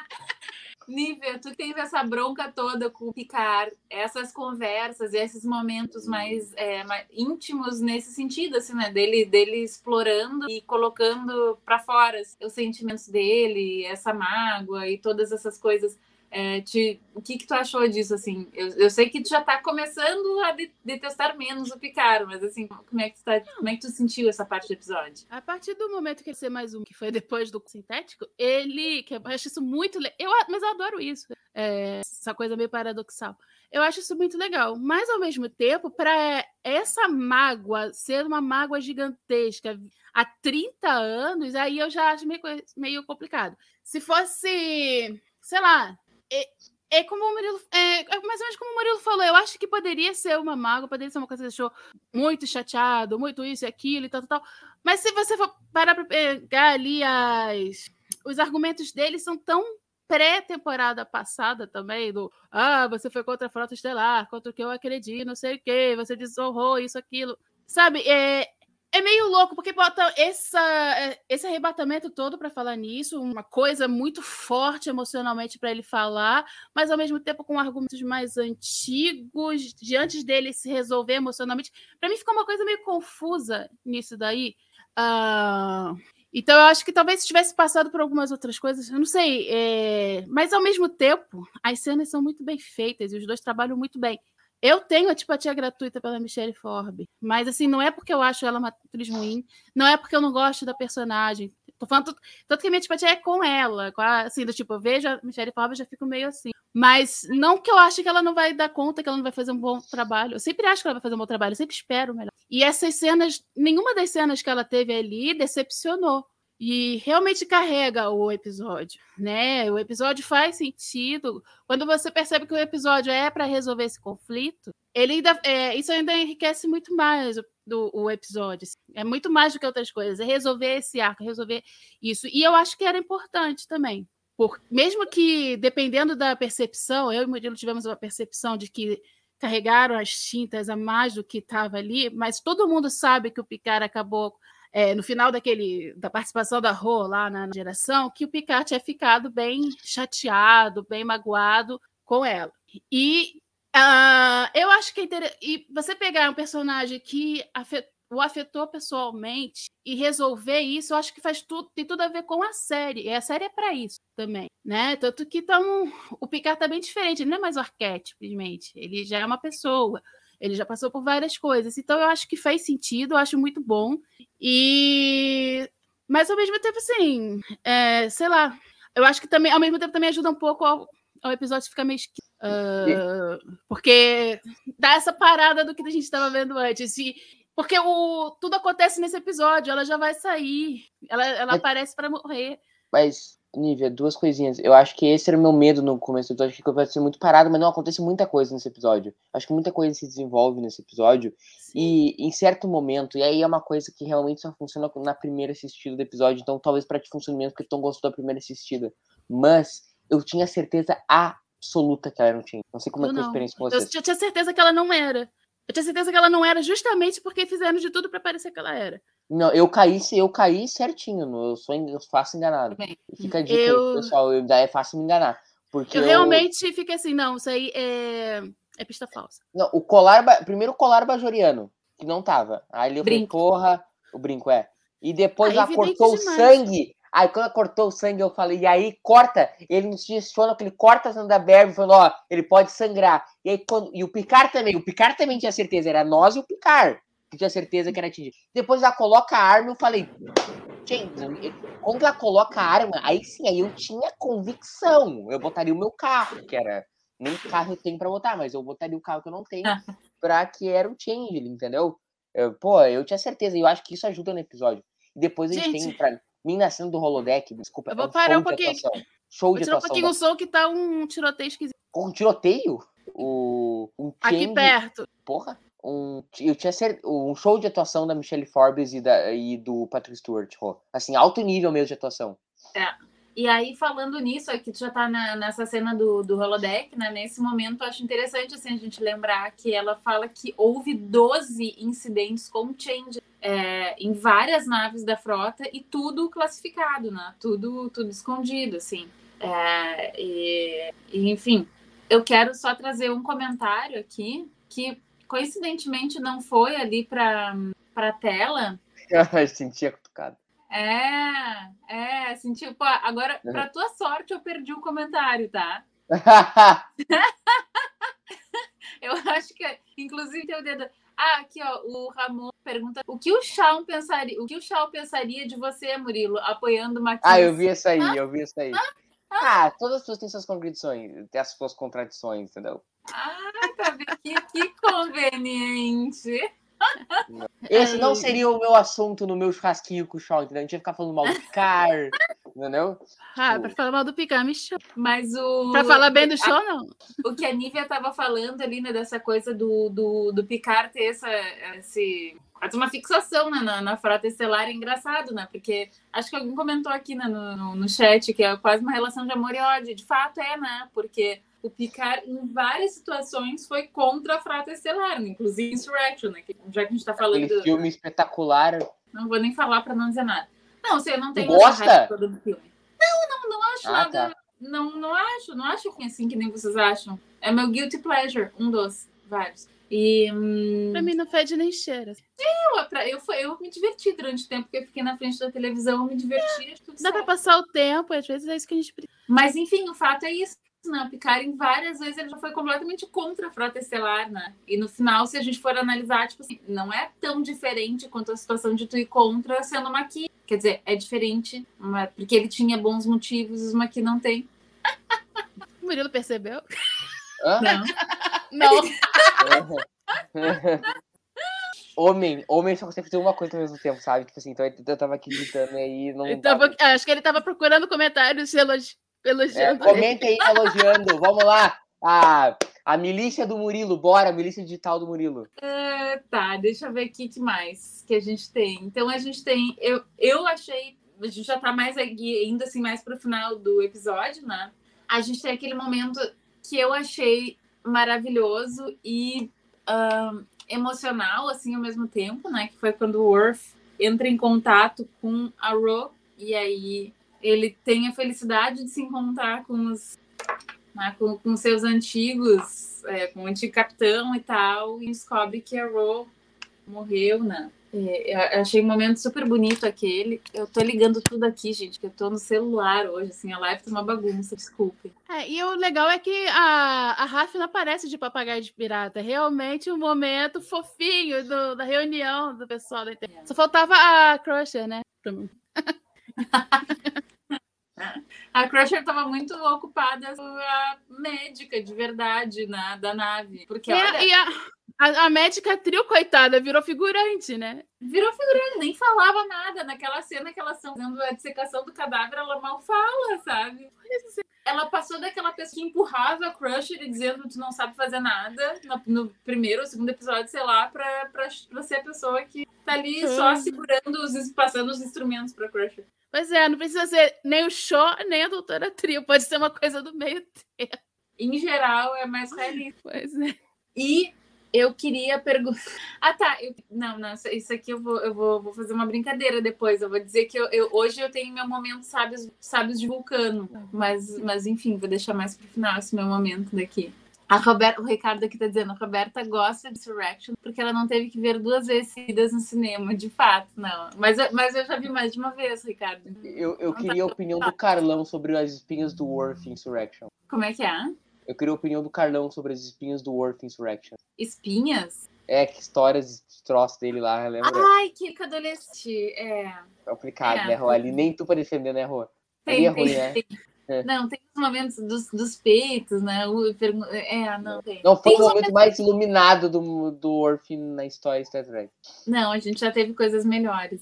Nívia, tu teve essa bronca toda com o Picard, essas conversas, esses momentos mais, é, mais íntimos nesse sentido, assim, né? Dele, dele explorando e colocando para fora assim, os sentimentos dele, essa mágoa e todas essas coisas. É, te, o que, que tu achou disso, assim? Eu, eu sei que tu já tá começando a de, detestar menos o Picaro, mas assim, como é, que tu tá, como é que tu sentiu essa parte do episódio? A partir do momento que ele ser mais um, que foi depois do sintético, ele, que eu acho isso muito eu mas eu adoro isso, é, essa coisa meio paradoxal. Eu acho isso muito legal, mas ao mesmo tempo, para essa mágoa ser uma mágoa gigantesca há 30 anos, aí eu já acho meio, meio complicado. Se fosse, sei lá, é, é como o Murilo. É, é, mais ou menos como o Murilo falou. Eu acho que poderia ser uma mágoa, poderia ser uma coisa que deixou muito chateado, muito isso e aquilo e tal, tal, tal. Mas se você for parar para pegar ali as, os argumentos dele são tão pré-temporada passada também, do ah, você foi contra a Frota Estelar, contra o que eu acredito, não sei o quê, você desonrou isso, aquilo. Sabe, é, é meio louco, porque bota essa, é, esse arrebatamento todo para falar nisso, uma coisa muito forte emocionalmente para ele falar, mas ao mesmo tempo com argumentos mais antigos, de antes dele se resolver emocionalmente. Para mim ficou uma coisa meio confusa nisso daí. Uh, então eu acho que talvez se tivesse passado por algumas outras coisas, eu não sei, é... mas ao mesmo tempo as cenas são muito bem feitas e os dois trabalham muito bem. Eu tenho antipatia gratuita pela Michelle Forbes, mas assim, não é porque eu acho ela uma atriz ruim, não é porque eu não gosto da personagem. Tô falando tanto que a minha antipatia é com ela, com a, assim, do tipo, eu vejo a Michelle Forbes já fico meio assim. Mas não que eu ache que ela não vai dar conta, que ela não vai fazer um bom trabalho. Eu sempre acho que ela vai fazer um bom trabalho, eu sempre espero melhor. E essas cenas, nenhuma das cenas que ela teve ali decepcionou e realmente carrega o episódio, né? O episódio faz sentido quando você percebe que o episódio é para resolver esse conflito. Ele ainda, é, isso ainda enriquece muito mais o, do, o episódio. Assim. É muito mais do que outras coisas. É resolver esse arco, resolver isso. E eu acho que era importante também. Por, mesmo que, dependendo da percepção, eu e Murilo tivemos uma percepção de que carregaram as tintas a mais do que estava ali, mas todo mundo sabe que o Picard acabou é, no final daquele da participação da Ro lá na geração, que o Picard tinha ficado bem chateado, bem magoado com ela. E Ah, eu acho que é. E você pegar um personagem que o afetou pessoalmente e resolver isso, eu acho que faz tudo, tem tudo a ver com a série. E a série é para isso também, né? Tanto que um... o Picard tá bem diferente, ele não é mais o arquétipo, simplesmente. Ele já é uma pessoa. Ele já passou por várias coisas. Então eu acho que faz sentido, eu acho muito bom. E. Mas ao mesmo tempo, assim, é, sei lá. Eu acho que também, ao mesmo tempo, também ajuda um pouco ao, ao episódio ficar meio esquisito. Uh, porque dá essa parada do que a gente estava vendo antes. E, porque o, tudo acontece nesse episódio, ela já vai sair. Ela, ela Mas- aparece para morrer. Mas, Nívia, duas coisinhas. Eu acho que esse era o meu medo no começo do episódio, que vai ser muito parado, mas não acontece muita coisa nesse episódio. Acho que muita coisa se desenvolve nesse episódio. E em certo momento, e aí é uma coisa que realmente só funciona na primeira assistida do episódio, então talvez pra ti funcione mesmo, porque tu não gostou da primeira assistida. Mas eu tinha certeza absoluta que ela não tinha. Não sei como é Eu que foi a experiência com Eu vocês. tinha certeza que ela não era. Eu tinha certeza que ela não era justamente porque fizeram de tudo para parecer que ela era. Não, eu caí, eu caí certinho, eu sou eu faço enganado. Também. Fica a dica Eu- aí, pessoal, eu, daí é fácil me enganar. Porque Eu realmente fiquei assim, não, isso aí é, é pista falsa. Não, o colar. Primeiro o colar bajoriano, que não tava. Aí eu Brinco. falei, porra, o brinco é. E depois Aí ela evidente cortou o sangue. Aí quando ela cortou o sangue, eu falei, e aí corta. Ele nos sugestiona que ele corta a Barry, falando, ó, ele pode sangrar. E aí quando. E o Picard também, o Picard também tinha certeza, era nós e o Picard. Que tinha certeza que era atingido. Depois ela coloca a arma, eu falei. Gente, quando ela coloca a arma, aí sim, aí eu tinha convicção. Eu botaria o meu carro, que era. Nem carro eu tenho pra botar, mas eu botaria o carro que eu não tenho pra que era o Changeling, entendeu? Eu, pô, eu tinha certeza, e eu acho que isso ajuda no episódio. E depois a gente, Gente. tem, pra mim, na cena do holodeck, desculpa, Eu vou é um parar show um de pouquinho. atuação. Show Vou de tirar um pouquinho o som que tá um tiroteio esquisito. Com um tiroteio? O, um Aqui change- perto. Porra. Um, eu tinha cer- um show de atuação da Michelle Forbes e, da, e do Patrick Stewart. Rô. Assim, alto nível mesmo de atuação. E aí, falando nisso, aqui tu já tá na- nessa cena do, do holodeck, né? Nesse momento, eu acho interessante assim, a gente lembrar que ela fala que houve 12 incidentes com change é, em várias naves da frota e tudo classificado, né? Tudo, tudo escondido, assim. É, e, e, enfim, eu quero só trazer um comentário aqui que, coincidentemente, não foi ali para a tela, eu sentia cutucado. é, é, tipo, ah, agora, Uhum. pra tua sorte, eu perdi o comentário, tá? Eu acho que, inclusive, tem o dedo. Ah, aqui, ó, o Ramon pergunta o que o Shawn pensaria, o que o Shawn pensaria de você, Murilo, apoiando o Maquis? ah, eu vi essa aí, eu vi essa aí. Ah, todas as pessoas têm suas contradições, têm as suas contradições, entendeu? Ah, tá vendo? Que, que conveniente. Esse não seria o meu assunto no meu churrasquinho com o Shaw, entendeu? A gente ia ficar falando mal do Car, entendeu? Ah, pra falar mal do Picard, me chama. Mas o. Pra falar bem do show, não. o que a Nívia estava falando ali, né, dessa coisa do, do, do Picard ter essa, esse, quase uma fixação né, na, na frota estelar é engraçado, né? Porque acho que alguém comentou aqui né, no, no, no chat que é quase uma relação de amor e ódio. De fato é, né? Porque o Picard, em várias situações, foi contra a frota estelar, né? inclusive Insurrection, né? que- Já que a gente tá falando. Aquele filme espetacular. Não vou nem falar para não dizer nada. Não, sei, eu não tenho gosta? toda do filme. Não, não, não acho Ah, nada. tá. Não, não acho, não acho ruim assim que nem vocês acham. É meu guilty pleasure, um dos vários. E hum, Pra mim não fede nem cheira. eu, pra- eu, eu me diverti durante o tempo que eu fiquei na frente da televisão, eu me diverti, tudo Dá pra certo. passar o tempo, e às vezes é isso que a gente precisa. Mas enfim, o fato é isso. Né? O Picard, em várias vezes, ele já foi completamente contra a frota estelar, né? E no final, se a gente for analisar, tipo assim, não é tão diferente quanto a situação de tu ir contra sendo uma aqui. Quer dizer, é diferente, mas- porque ele tinha bons motivos, os Maqui não tem. O Murilo percebeu? Hã? Não. Não. homem, homem só consegue fazer uma coisa ao mesmo tempo, sabe? Tipo assim, então eu tava aqui gritando aí, não. Ele tava- acho que ele tava procurando comentários elogi- É, elogiando. ele. comenta aí elogiando. Vamos lá. A, a milícia do Murilo, bora, a milícia digital do Murilo. É, tá, deixa eu ver aqui o que mais que a gente tem. Então a gente tem. Eu, eu achei. A gente já tá mais aqui, indo assim mais pro final do episódio, né? A gente tem aquele momento que eu achei maravilhoso e ahn, emocional, assim, ao mesmo tempo, né? Que foi quando o Worf entra em contato com a Ro e aí ele tem a felicidade de se encontrar com os. né, com, com seus antigos, é, com o antigo capitão e tal, e descobre que a Ro morreu, né? É, eu achei um momento super bonito aquele. Eu tô ligando tudo aqui, gente, que eu tô no celular hoje, assim, a live tá uma bagunça, desculpe. É, e o legal é que a, a Raf não aparece de papagaio de pirata. É realmente um momento fofinho do- da reunião do pessoal da internet. Só faltava a Crusher, né? A Crusher tava muito ocupada com a médica de verdade na, da nave. Porque, E, olha, a, e a, a, a médica trio, coitada, virou figurante, né? virou figurante, nem falava nada. Naquela cena que elas estão fazendo a dissecação do cadáver, ela mal fala, sabe? Ela passou daquela pessoa que empurrava a Crusher e dizendo que tu não sabe fazer nada no, no primeiro ou segundo episódio, sei lá, pra, pra, pra ser a pessoa que tá ali só segurando, os, passando os instrumentos pra Crusher. Pois é, não precisa ser nem o Shaw, nem a doutora Trio. Pode ser uma coisa do meio termo. Em geral, é mais realista. Pois é. E eu queria perguntar. Ah, tá. Eu... Não, não, isso- isso aqui eu, vou, eu vou, vou fazer uma brincadeira depois. Eu vou dizer que eu, eu- hoje eu tenho meu momento sábios, sábios de vulcano. Mas, mas, enfim, vou deixar mais pro final esse meu momento daqui. A Roberta, o Ricardo aqui tá dizendo, a Roberta gosta de Insurrection porque ela não teve que ver duas vezes seguidas no cinema, de fato, não. Mas, eu- mas eu já vi mais de uma vez, Ricardo. Eu, eu queria a opinião do Carlão sobre as espinhas do Worth Insurrection. Como é que é? Eu queria a opinião do Carlão sobre as espinhas do Worth Insurrection. Espinhas? É, que histórias, de troços dele lá, lembra? Ai, que adolescente. É. Complicado, é. né, Rô? Ali nem tu pra defender, né, Rô? Ali Tem, é ruim, tem, né? tem. É. Não, tem os momentos dos, dos peitos, né? O, pergu- é, não tem. Não foi Tem o momento mais iluminado do, do Worth na história Star Trek. Não, a gente já teve coisas melhores.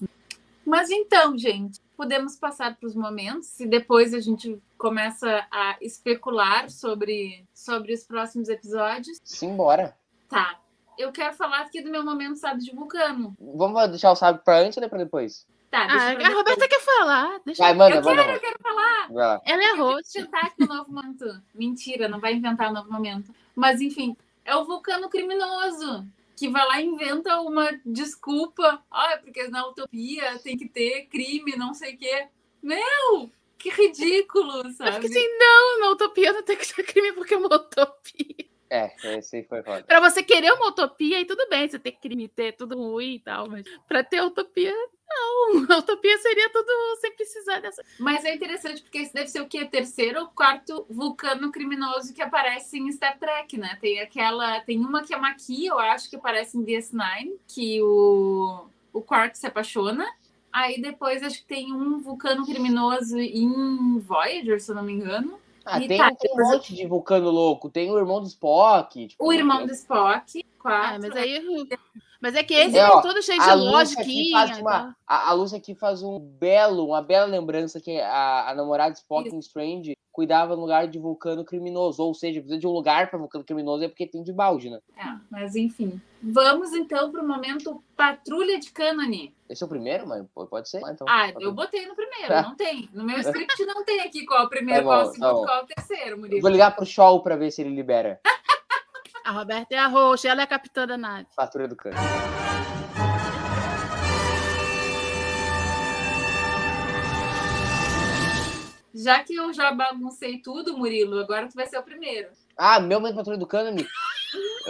Mas então, gente, podemos passar para os momentos e depois a gente começa a especular sobre, sobre os próximos episódios. Simbora. Tá. Eu quero falar aqui do meu momento sábio de vulcano. Vamos deixar o sábio pra antes ou pra depois? Tá, deixa Ah, eu a Roberta quer falar. Deixa Vai, manda, Eu manda. quero, eu quero falar. Ela é host. inventar aqui um novo momento. Mentira, não vai inventar um novo momento. Mas enfim, é o vulcano criminoso que vai lá e inventa uma desculpa. Ah, é porque na utopia tem que ter crime, não sei o quê. Meu, que ridículo, Eu sabe? fiquei assim, não, na utopia não tem que ter crime porque é uma utopia. É, esse aí foi foda. Pra você querer uma utopia, aí tudo bem, você ter crime, ter tudo ruim e tal, mas pra ter utopia, não. A utopia seria tudo sem precisar dessa. Mas é interessante porque esse deve ser o quê? Terceiro ou quarto vulcano criminoso que aparece em Star Trek, né? Tem aquela. Tem uma que é Maki, eu acho, que aparece em DS9, que o, o Quark se apaixona. Aí depois acho que tem um vulcano criminoso em Voyager, se eu não me engano. Ah, tem, tá, tem um monte de vulcano louco. Tem o irmão do Spock. tipo, O irmão do Spock, Ah, quatro. mas aí. Mas é que esse É, todo cheio de a Lúcia aqui logiquinha. faz tal. uma, a, a Lúcia aqui faz um belo, uma bela lembrança que a, a namorada de Spock em Strange cuidava no lugar de vulcano criminoso. Ou seja, precisa de um lugar para vulcano criminoso é porque tem de balde, né? É, mas enfim. Vamos então para o momento Patrulha de Cânone. Esse é o primeiro, mas pode ser. Então, Ah, eu botei no primeiro, Tá. não tem. No meu script não tem aqui qual é o primeiro, Tá bom, qual é o tá segundo, bom. qual é o terceiro, Murilo. Vou ligar pro Shaw pra ver se ele libera. A Roberta é a host, ela é a capitã da nave. Patrulha do cano. Já que eu já baguncei tudo, Murilo, agora tu vai ser o primeiro. Ah, meu momento patrulha do cânone.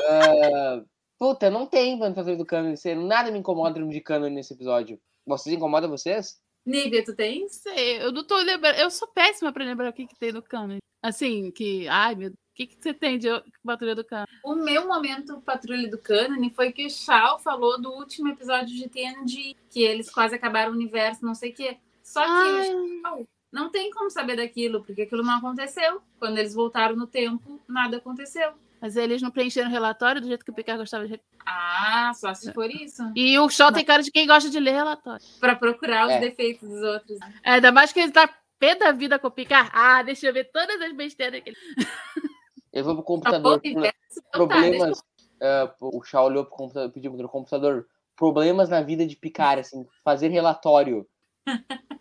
Ah, puta, não tem momento patrulha do cânone. Nada me incomoda de cânone nesse episódio. Vocês incomodam vocês? Nívia, tu tens? sei, eu não tô lembrando. Eu sou péssima pra lembrar o que, que tem no cano. Assim, que. Ai, meu Deus. O que, que você tem de batalha do cano? O meu momento Patrulha do Cânone foi que o Shao falou do último episódio de TNG, que eles quase acabaram o universo, não sei o quê. Só que Ai. o Shao não tem como saber daquilo, porque aquilo não aconteceu. Quando eles voltaram no tempo, nada aconteceu. Mas eles não preencheram o relatório do jeito que o Picard gostava de. Ah, só se for isso. E o Shaw tem cara de quem gosta de ler relatório. Pra procurar os É. defeitos dos outros. É, ainda mais que ele tá pé da vida com o Picard. Ah, deixa eu ver todas as besteiras que ele. Vou pro computador. o universo, então tá, eu Problemas. ah, o Shaw olhou pro computador, pediu pro computador. Problemas na vida de Picard, assim, fazer relatório.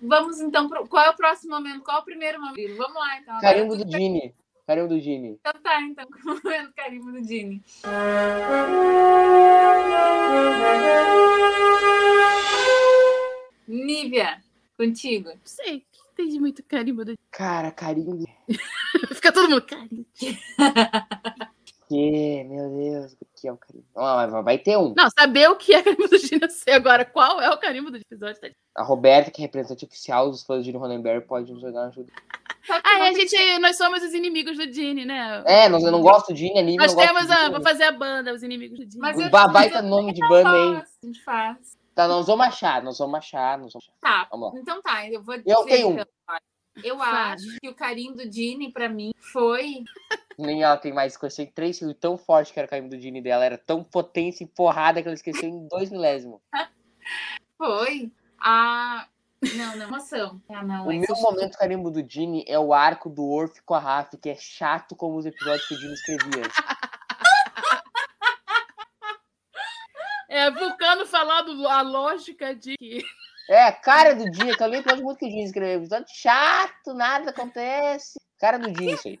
Vamos então pro... Qual é o próximo momento? Qual é o primeiro momento? Vamos lá, então. Carimbo do Gini. Carimbo do Gini. Então tá, então, com o momento carimbo do Dini. Nívia, contigo. Sei. Entendi muito carimbo do Cara, carimbo. Fica todo mundo carimbo. Que, meu Deus, o que é o carimbo? Ah, vai ter um. Não, saber o que é carimbo do Gino, eu sei agora. Qual é o carimbo do episódio? Tá? A Roberta, que é representante oficial dos fãs de Gene Roddenberry, pode nos jogar ajuda. Ah, é, a gente, nós somos os inimigos do Gene, né? É, não, eu não gosto de Gene, anime, Nós temos a. Vou fazer a banda, os inimigos do Gene. Mas Um eu- baita eu- nome de banda aí. faço, A gente faz. Tá, nós vamos achar, nós vamos achar, nós vamos achar. Tá, Vamos lá. então tá, eu vou dizer. Eu tenho um. então. Eu Fala. acho que o carinho do Dini, pra mim, foi. Nem ela tem mais, conheci três filhos tão forte que era o carimbo do Gene dela, era tão potência e porrada que ela esqueceu em dois milésimos. Foi a. Não, não, emoção. Ah, não. O meu eu- momento carimbo do Gene é o arco do Orf com a Raf, que é chato como os episódios que o Gene escrevia. É, Vulcano falando a lógica de que. É, a cara do que eu lembro muito que o Gene escreveu. Episódio chato, nada acontece. Cara do Gene, isso aí.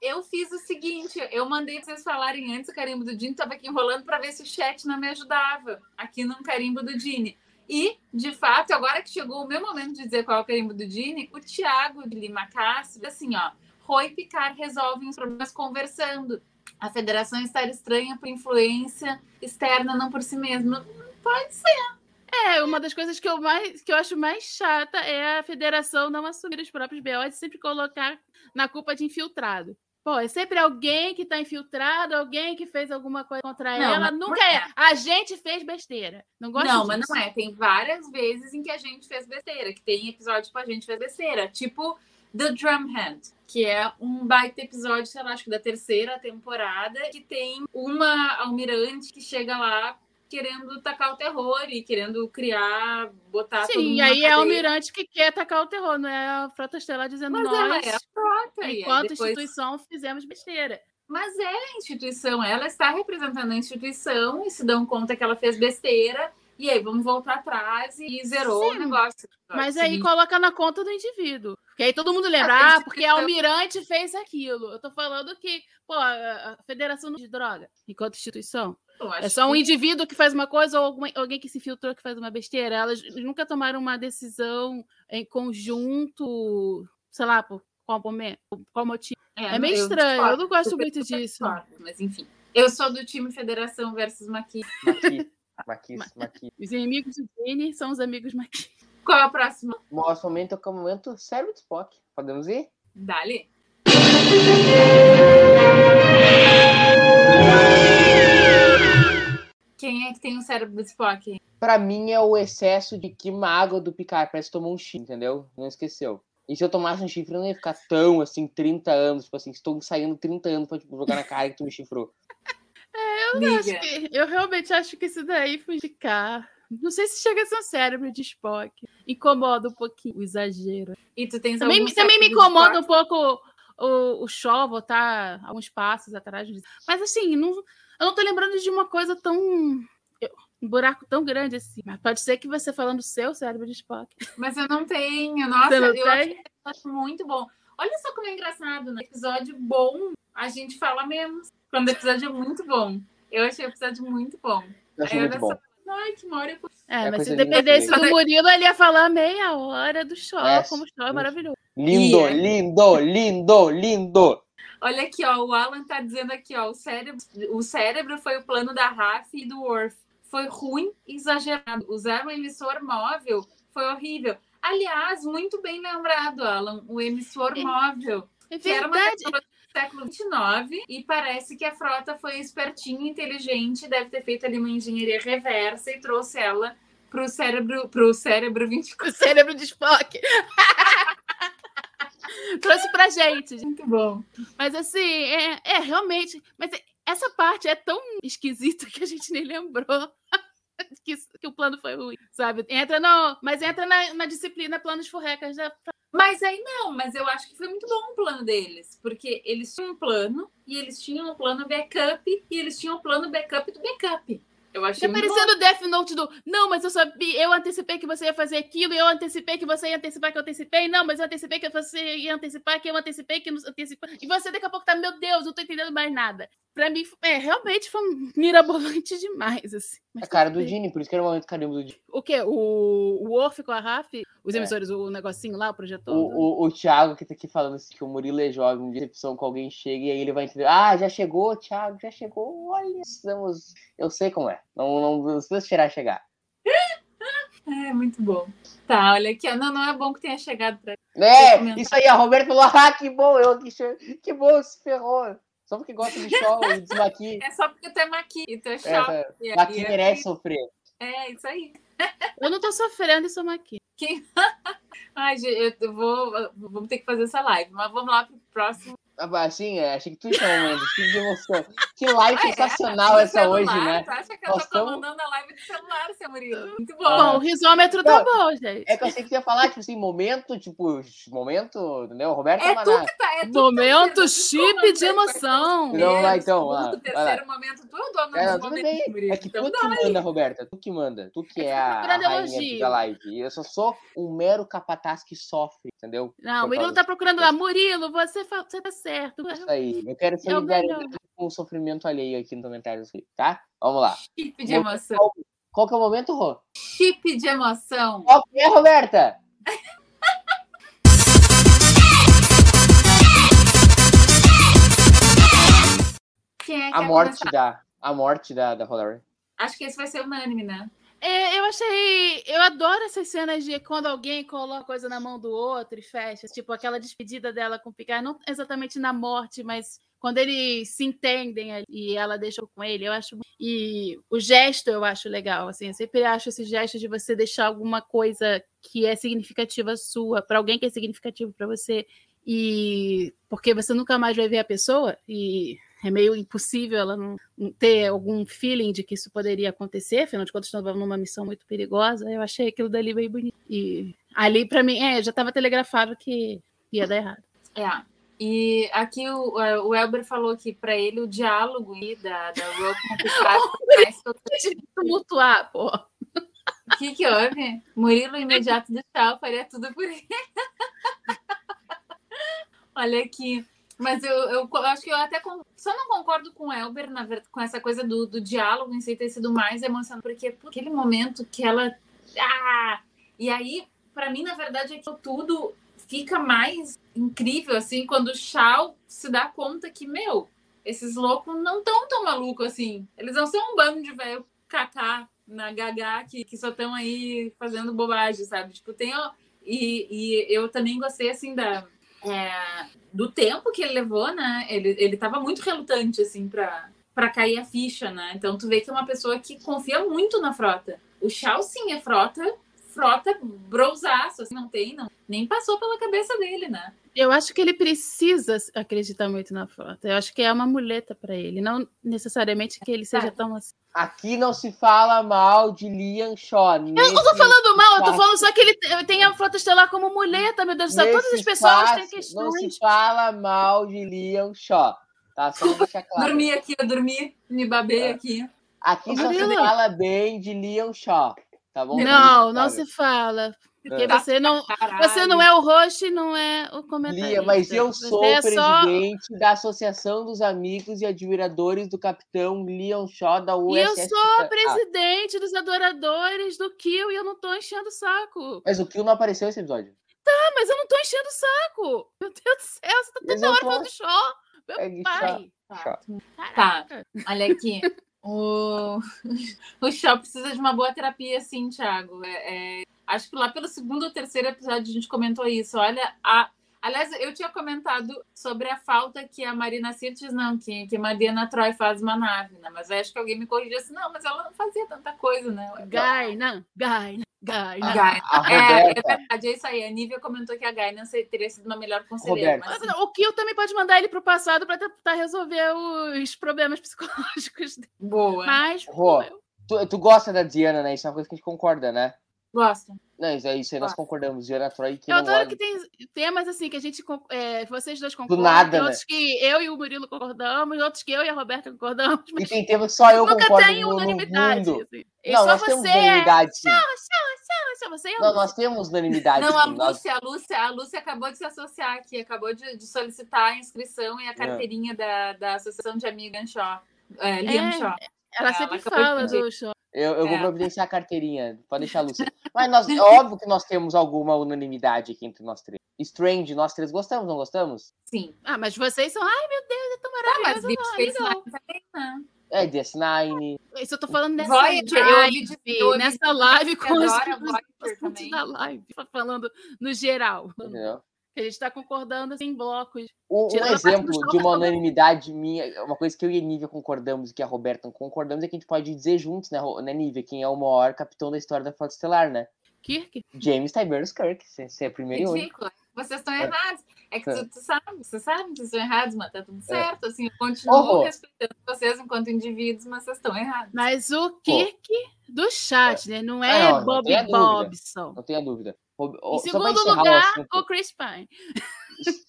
Eu fiz o seguinte, eu mandei pra vocês falarem antes o carimbo do Dini, tava aqui enrolando pra ver se o chat não me ajudava aqui no carimbo do Dini. E, de fato, agora que chegou o meu momento de dizer qual é o carimbo do Dini, o Thiago de Lima Castro, assim, ó, Roy e Picard resolvem os problemas conversando. A federação está estranha por influência externa, não por si mesma. Pode ser. É, uma das coisas que eu, mais, que eu acho mais chata é a federação não assumir os próprios BOs e sempre colocar na culpa de infiltrado. Pô, é sempre alguém que tá infiltrado, alguém que fez alguma coisa contra Não, ela. mas Nunca é. é. A gente fez besteira. Não gosto Não, mas disso. não é. Tem várias vezes em que a gente fez besteira, que tem episódio que a gente fez besteira. Tipo The Drumhead, que é um baita episódio, sei lá, acho que da terceira temporada, que tem uma almirante que chega lá querendo tacar o terror e querendo criar, botar Sim, mundo e aí é o almirante que quer atacar o terror, não é a Frota Estelar dizendo Mas ela nós, é a frota. enquanto depois- instituição, fizemos besteira. Mas é a instituição, ela está representando a instituição e se dão conta que ela fez besteira. E aí, vamos voltar atrás e zerou Sim, o negócio. Mas aí Seguinte. coloca na conta do indivíduo. Porque aí todo mundo lembra, Ah, ah, porque a almirante fez aquilo. Eu tô falando que, pô, a Federação de Droga, enquanto instituição, é só um que- indivíduo que faz uma coisa ou alguma- alguém que se filtrou que faz uma besteira. Elas nunca tomaram uma decisão em conjunto, sei lá, por qual momento, qual motivo. É, meio eu estranho, eu não gosto muito disso. Mas enfim, eu sou do time Federação versus Maqui. Maqui, Maquis, Maqui. Os inimigos do Jenny são os amigos Maqui. Qual é o próximo? O nosso momento é o momento cérebro de Spock. Podemos ir? Dali. Quem é que tem o cérebro do Spock? Pra mim é o excesso de que água do Picard parece que tomou um chifre, entendeu? Não esqueceu. E se eu tomasse um chifre, eu não ia ficar tão assim, 30 anos. Tipo assim, estou saindo 30 anos pra tipo, jogar na cara que tu me chifrou. Liga. Acho que- eu realmente acho que isso daí foi cá. Não sei se chega a ser um cérebro de Spock. Incomoda um pouquinho o exagero. E tu tens Também, também me incomoda um pouco o, o Shaw voltar alguns passos atrás disso. Mas assim, não, eu não tô lembrando de uma coisa tão. eu- Um buraco tão grande assim. Mas pode ser que você falando seu cérebro de Spock. Mas eu não tenho. Nossa, eu acho, acho muito bom. Olha só como é engraçado, né? Episódio bom, a gente fala menos. Quando o episódio é muito bom. Eu achei o episódio muito bom. Eu achei Aí, muito bom. só, Ai, que memória. É, É mas se dependesse do Murilo, ele ia falar meia hora do Shaw, É, como o Shaw é maravilhoso. Lindo, E- lindo, lindo, lindo. Olha aqui, ó. O Alan tá dizendo aqui, ó. O cérebro, o cérebro foi o plano da Raf e do Worf. Foi ruim e exagerado. Usar o emissor móvel foi horrível. Aliás, muito bem lembrado, Alan. O emissor É- móvel. É Que era uma verdade. Século XXIX e parece que a frota foi espertinha, inteligente, deve ter feito ali uma engenharia reversa e trouxe ela pro cérebro, pro cérebro 24. O cérebro de Spock. Trouxe pra gente. Muito bom. Mas assim, é, é realmente. Mas essa parte é tão esquisita que a gente nem lembrou. Que, que o plano foi ruim, sabe? Entra no, mas entra na, na disciplina planos furrecas da Mas aí não, mas eu acho que foi muito bom o plano deles, porque eles tinham um plano e eles tinham um plano backup e eles tinham um plano backup do backup. Eu achei muito parecendo o Death Note do. Não, mas eu sabia, eu antecipei que você ia fazer aquilo, e eu antecipei que você ia antecipar que eu antecipei. Não, mas eu antecipei que você ia antecipar que eu antecipei que eu não antecipei. E você daqui a pouco tá, meu Deus, não tô entendendo mais nada. Pra mim, é, realmente foi mirabolante demais, assim. Mas A cara do. Dini, por isso que era o momento carimbo do Dini. O quê? O, o Orf com a Raf? Os É. emissores, o negocinho lá, o projetor? O, o, o Thiago que tá aqui falando assim, que o Murilo é jovem, de recepção com alguém chega e aí ele vai entender. Ah, já chegou, Thiago, já chegou. Olha, estamos. Eu sei como é. Não, não, não precisa esperar chegar. É, muito bom. Tá, olha aqui. ó. Não, não é bom que tenha chegado pra É, isso aí, a Roberta falou, ah, que bom, eu que, che- que bom, se ferrou. Só porque gosta de show e desmaqui. É só porque tu é maqui, tu é É, tá. E- Maqui e é- merece sofrer. É, isso aí. Eu não tô sofrendo e sou aqui. Ai, eu vou, vamos ter que fazer essa live, mas vamos lá pro próximo. Ah, Assim, é, achei que tu tinha um momento, que de emoção. Que live Ah, é? sensacional No essa hoje, né? Tu acha que eu Nós tô tamo- comandando a live do celular, seu Murilo? Muito bom. Ah. Bom, o risômetro tá Não, bom, gente. É que eu sei que tu ia falar, tipo assim, momento, tipo, momento, entendeu? Roberto É Maná. tu que tá. É tu tá Momento tu chip de emoção. Então, vai lá, então, lá, lá. terceiro momento, tu é o dono É, dos não, momentos. Murilo. É que Então tu que aí. manda, Roberta. Tu que manda. Tu que é a, a procurando rainha da live. Eu só sou um mero capataz que sofre, entendeu? Não, o Murilo tá procurando lá. Murilo, você, você tá certo. Disso aí. Eu quero É melhor. solidaridade com o sofrimento alheio aqui no comentário, tá? Vamos lá. Chip de emoção. Qual que é o momento, Rô? Chip de emoção. Qual que é, Roberta? Quem é que A morte começar? da, a morte da, da. Acho que esse vai ser unânime, né? É, eu achei. Eu adoro essas cenas de quando alguém coloca coisa na mão do outro e fecha. Tipo, aquela despedida dela com o Picard, não exatamente na morte, mas quando eles se entendem e ela deixa com ele, eu acho. E o gesto eu acho legal. Assim, eu sempre acho esse gesto de você deixar alguma coisa que é significativa sua, para alguém que é significativo para você. E porque você nunca mais vai ver a pessoa, e é meio impossível ela não não ter algum feeling de que isso poderia acontecer, afinal de contas, estava numa missão muito perigosa. Eu achei aquilo dali bem bonito. E ali, para mim, é, já estava telegrafado que ia dar errado. É. E aqui o, o Elber falou que para ele o diálogo aí da, da Rogue tocante. Tumultuar, pô. O que, que houve? Murilo imediato do tchau, faria tudo por ele. Olha aqui. Mas eu, eu co- acho que eu até con- só não concordo com o Elber, na verdade, com essa coisa do, do diálogo em si ter sido mais emocionante, porque por aquele momento que ela. Ah! E aí, para mim, na verdade, é que tudo fica mais incrível, assim, quando o Shao se dá conta que, meu, esses loucos não tão tão malucos assim. Eles não são um bando de velho cacá na gaga que, que só estão aí fazendo bobagem, sabe? Tipo, tem. ó, E, e eu também gostei, assim, da. É, do tempo que ele levou, né? Ele, ele tava muito relutante, assim, pra, pra cair a ficha, né? Então tu vê que é uma pessoa que confia muito na frota. O Shao, sim, é frota, frota brosaço, assim, não tem, não. Nem passou pela cabeça dele, né? Eu acho que ele precisa acreditar muito na frota. Eu acho que é uma muleta para ele, não necessariamente que ele seja tão assim. Aqui não se fala mal de Liam Shaw. Eu não tô falando mal, eu tô falando só que ele te- tem a frota estelar como muleta, meu Deus do céu. Todas as pessoas têm Não questões. se fala mal de Liam Shaw. Tá? Só deixar claro. Dormi aqui, eu dormi, me babei É. aqui. Aqui só se fala bem de Liam Shaw. Tá bom? Não, não se fala. Porque É. você não, Caralho. você não é o host e não é o comentarista. Lia, mas eu sou é só- presidente da Associação dos Amigos e Admiradores do Capitão Leon Shaw da E eu USS. sou a Ah, presidente dos adoradores do Kill e eu não tô enchendo o saco. mas o Kill não apareceu nesse episódio. Ah, mas eu não tô enchendo o saco. Meu Deus do céu, você tá toda eu hora tô- falando do show. Meu É, pai. Tá. Tá, Caraca. olha aqui. O, o precisa de uma boa terapia, sim, Thiago. É, é, acho que lá pelo segundo ou terceiro episódio a gente comentou isso. Olha, a, aliás, eu tinha comentado sobre a falta que a Marina Sirtis, não, que, que Mariana Troy faz uma nave, né? Mas acho que alguém me corrigiu assim, não, mas ela não fazia tanta coisa, né? Gaina, Gaina, Gaina. Gaina. A É, é verdade, é isso aí. A Nívia comentou que a Gaina teria sido uma melhor conselheira. Mas, O Kill também pode mandar ele pro passado pra tentar resolver os problemas psicológicos dele. boa. Mas. Rô, tu, tu gosta da Diana, né? Isso é uma coisa que a gente concorda, né? Gosto. Não, isso aí, isso aí nós concordamos. Diana Troy que Eu não adoro olha- que tem temas assim que a gente, é, vocês dois concordam, nada, tem né? outros que eu e o Murilo concordamos, outros que eu e a Roberta concordamos, E tem temas que só eu nunca concordo tem no, no unanimidade. mundo. assim. E Não, só nós você temos é. unanimidade, sim. Chama. Você é Não, nós temos unanimidade. Não, a Lúcia, a Lúcia, a Lúcia acabou de se associar aqui, acabou de, de solicitar a inscrição É. e a carteirinha da, da Associação de Amigas Shaw. É, Liam É, Shaw. Ela ela sempre fala do show. Eu, eu vou É. providenciar a carteirinha, pode deixar a Lúcia. Mas nós, é óbvio que nós temos alguma unanimidade aqui entre nós três. Strange, nós três gostamos, não gostamos? Sim. Ah, mas vocês são. Ai, meu Deus, é tão Ah, mas maravilhoso. Deep Ah, Space legal. Nine também, né? É, DS9. Isso eu tô falando nessa Voyager, live, eu ouvi eu ouvi nessa live com os, os também. da live, falando no geral. Entendeu? A gente tá concordando assim, em blocos. Um, um exemplo de uma unanimidade minha, uma coisa que eu e a Nívia concordamos e que a Roberta não concordamos é que a gente pode dizer juntos, né, né Nívia, quem é o maior capitão da história da Frota Estelar, né? Kirk? James Tiberius Kirk, você é primeiro único. Ridículo. Vocês estão É. errados. É que É. tu, tu sabe, você sabe que vocês estão errados, mas tá tudo certo. Assim, eu continuo Rô. respeitando vocês enquanto indivíduos, mas vocês estão errados. Mas o Kirk do chat, né? Não Ah, é não, não Bob dúvida. Bobson. Não tenha dúvida. Em pra segundo encerrar o lugar, assunto, o Chris Pine.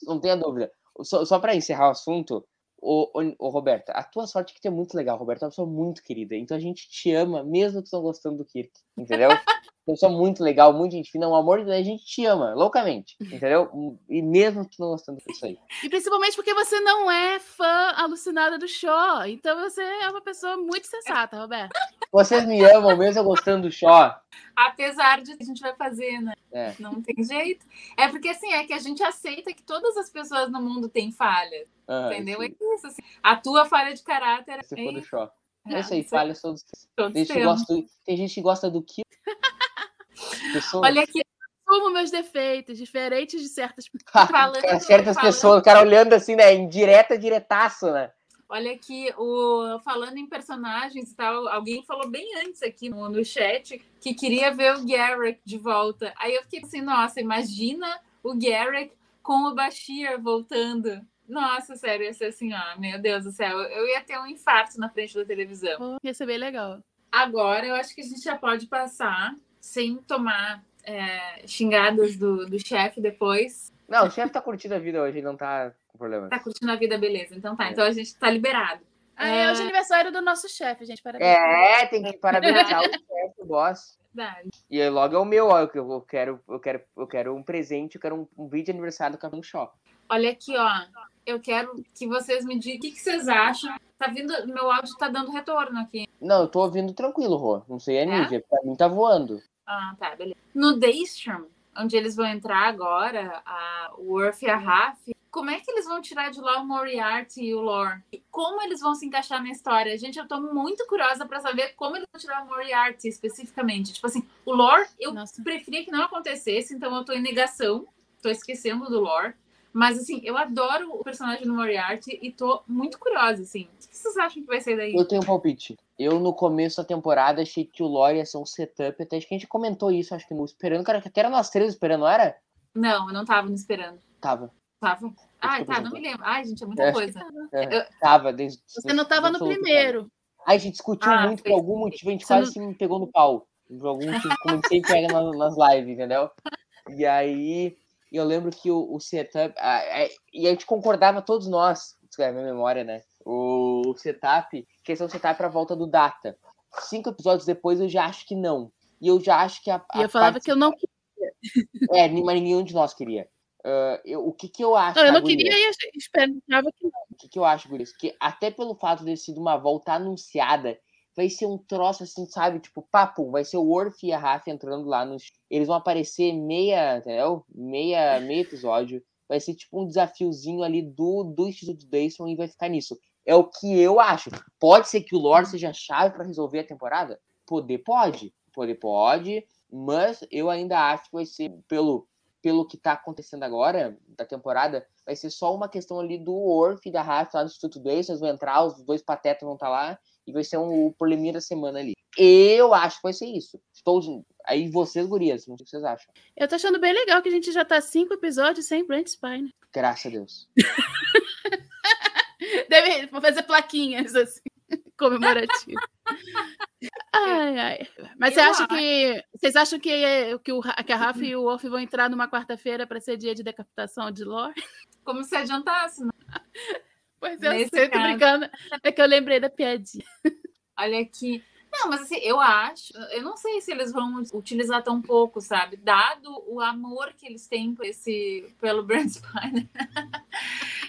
não tenha dúvida. Só, só para encerrar o assunto, ô, ô, ô, Roberta, a tua sorte é que tu é muito legal, Roberta, é uma pessoa muito querida. Então a gente te ama, mesmo tu não gostando do Kirk, entendeu? Uma pessoa muito legal, muito gente fina, um amor de Deus, a gente te ama, loucamente, entendeu? E mesmo tu não gostando disso aí. E principalmente porque você não é fã alucinada do show. Então você é uma pessoa muito sensata, Roberto. Vocês me amam, mesmo eu gostando do Shaw. Apesar de a gente vai fazer, né? É. Não tem jeito. É porque assim, é que a gente aceita que todas as pessoas no mundo têm falhas. Ah, entendeu? sim, É isso. Assim. A tua falha de caráter Se é for do Shaw. É, É isso aí, falhas todos. todos Tem gente, que gosta do, tem gente que gosta do Kirk. Pessoa- Olha aqui, Assumo meus defeitos, diferentes de certas falando- Cara, certas falando- pessoas, o cara olhando assim, né? Indireta, diretaço, né? Olha aqui, o, falando em personagens e tal, alguém falou bem antes aqui no, no chat que queria ver o Garrick de volta. Aí eu fiquei assim, nossa, imagina o Garrick com o Bashir voltando. Nossa, sério, ia ser assim, ó, meu Deus do céu, eu ia ter um infarto na frente da televisão. Pô, Ia ser bem legal. Agora eu acho que a gente já pode passar sem tomar é, xingadas do, do chefe depois. Não, o chefe tá curtindo a vida hoje, ele não tá com problema. Tá curtindo a vida, beleza. Então tá, É. então a gente tá liberado. Ah, é hoje é aniversário do nosso chefe, gente. Parabéns. É, tem que parabenizar o chefe, o boss. Verdade. E aí logo é o meu, ó. Eu eu quero, eu quero, eu quero um presente, eu quero um, um vídeo de aniversário do Capitão Shaw. Olha aqui, ó. Eu quero que vocês me digam o que, que vocês acham. Tá vindo, meu áudio tá dando retorno aqui. Não, eu tô ouvindo tranquilo, Rô. Não sei a É? Nívia, pra mim tá voando. Ah, tá, beleza. No Daystrom, onde eles vão entrar agora, a Worf e a Raf, como é que eles vão tirar de lá o Moriarty e o Lore? E como eles vão se encaixar na história? Gente, eu tô muito curiosa pra saber como eles vão tirar o Moriarty especificamente. Tipo assim, o Lore, eu Nossa. preferia que não acontecesse, então eu tô em negação, tô esquecendo do Lore. Mas assim, eu adoro o personagem do Moriarty e tô muito curiosa, assim. O que vocês acham que vai ser daí? Eu tenho um palpite. Eu, no começo da temporada, achei que o Lore ia ser um setup. Até acho que a gente comentou isso, acho que no Esperando. Cara, que até era nós três esperando, não era? Não, eu não tava me esperando. Tava. Tava? Desculpa, tá, não me lembro. Ai, gente, é muita É. coisa. É, Eu- Tava. Desde, Você não tava no primeiro. Aí a gente discutiu Ah, muito, por algum motivo, a gente Você quase se me pegou no pau. Por algum motivo, como a gente sempre pega nas, nas lives, entendeu? E aí, eu lembro que o, o setup. ah, é, e a gente concordava, todos nós, isso é a minha memória, né? O, setup, questão do setup pra volta do Data. Cinco episódios depois, eu já acho que não. E eu já acho que a. E a eu falava que eu não É, nem- mas nenhum de nós queria. Ah, eu- o que que eu acho? Não, eu não gurias? queria e esperava que não. O que, que eu acho, Gurias? Que até pelo fato de ter sido uma volta anunciada, vai ser um troço assim, sabe? Tipo, papo, vai ser o Worf e a Raf entrando lá nos. Eles vão aparecer meia, entendeu? Meia, meio episódio. Vai ser tipo um desafiozinho ali do, do Instituto Dayson e vai ficar nisso. É o que eu acho. Pode ser que o Lore seja a chave pra resolver a temporada? Poder pode. Poder pode. Mas eu ainda acho que vai ser, pelo, pelo que tá acontecendo agora, da temporada, vai ser só uma questão ali do Orf e da Raf lá no Instituto. Eles vão entrar, os dois patetas vão estar lá. E vai ser um o probleminha da semana ali. Eu acho que vai ser isso. Estou. Aí vocês, gurias, não sei o que vocês acham. Eu tô achando bem legal que a gente já tá cinco episódios sem Brent Spine. Graças a Deus. Deve vou fazer plaquinhas assim, comemorativas. Ai, ai. Mas você Eu acha que. Vocês acham que, que, o, que a Rafa e o Wolf vão entrar numa quarta-feira para ser dia de decapitação de Lore? Como se adiantasse, né? Pois eu Nesse sei, tô brincando. É que eu lembrei da piadinha. Olha aqui. Não, mas assim, eu acho, eu não sei se eles vão utilizar tão pouco, sabe? Dado o amor que eles têm por esse, pelo Brand Spiner.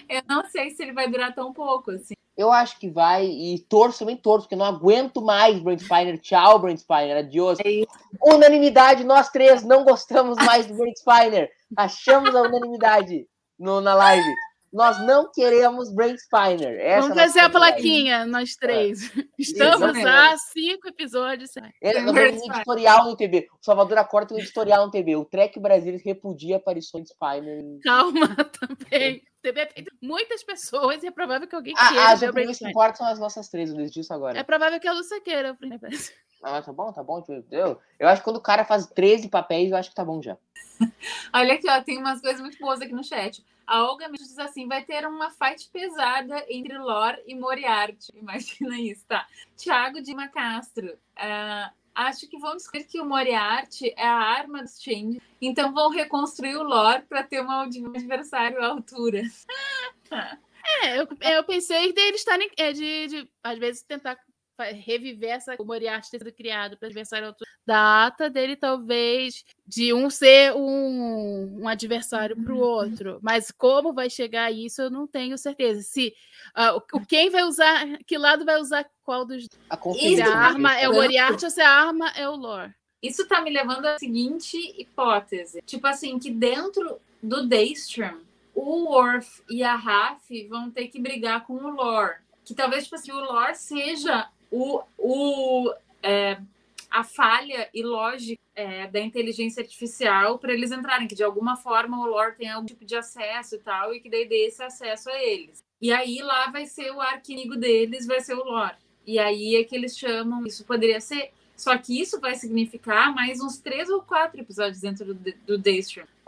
eu não sei se ele vai durar tão pouco, assim. Eu acho que vai, e torço, também torço, porque eu não aguento mais Brent Spiner. Tchau, Brent Spiner, adiós. É. Unanimidade, nós três não gostamos mais do Brent Spiner. Achamos a unanimidade no, na live. Nós não queremos Brent Spiner. Essa Vamos é a fazer a plaquinha, nós três. Estamos Exatamente. há cinco episódios. É, Brent temos um editorial no TV. O Salvador Acorda um editorial no TV. O Trek Brasil repudia aparições Spiner. Calma também. TV é feito por muitas pessoas e é provável que alguém Ah, queira o Breaking opiniões que Bad. importam são as nossas três, eu disso agora. É provável que a Lúcia queira. Ah, tá bom, tá bom. Eu, eu acho que quando o cara faz 13 papéis, eu acho que tá bom já. Olha aqui, ó, tem umas coisas muito boas aqui no chat. A Olga me diz assim: vai ter uma fight pesada entre Lore e Moriarty. Imagina isso, tá? Tiago de Macastro. ah, acho que vão descobrir que o Moriarty é a arma dos Change. Então vão reconstruir o Lore para ter um adversário à altura. É, eu, eu pensei deles estarem. É, de, de, às vezes, tentar reviver essa, o Moriarty ter sido criado para adversário. Data dele, talvez, de um ser um, um adversário para o outro. Mas como vai chegar a isso, eu não tenho certeza. Se ah, o, quem vai usar, que lado vai usar qual dos. A Se conferência. a arma é o Moriarty ou se a arma é o Lore. Isso tá me levando à seguinte hipótese. Tipo assim, que dentro do Daystrom, o Worf e a Raf vão ter que brigar com o Lore. Que talvez, tipo assim, o Lore seja o, o, é, a falha ilógica é, da inteligência artificial para eles entrarem. Que de alguma forma o Lore tem algum tipo de acesso e tal, e que daí dê esse acesso a eles. E aí lá vai ser o arquinimigo deles, vai ser o Lore. E aí é que eles chamam, isso poderia ser só que isso vai significar mais uns três ou quatro episódios dentro do, do.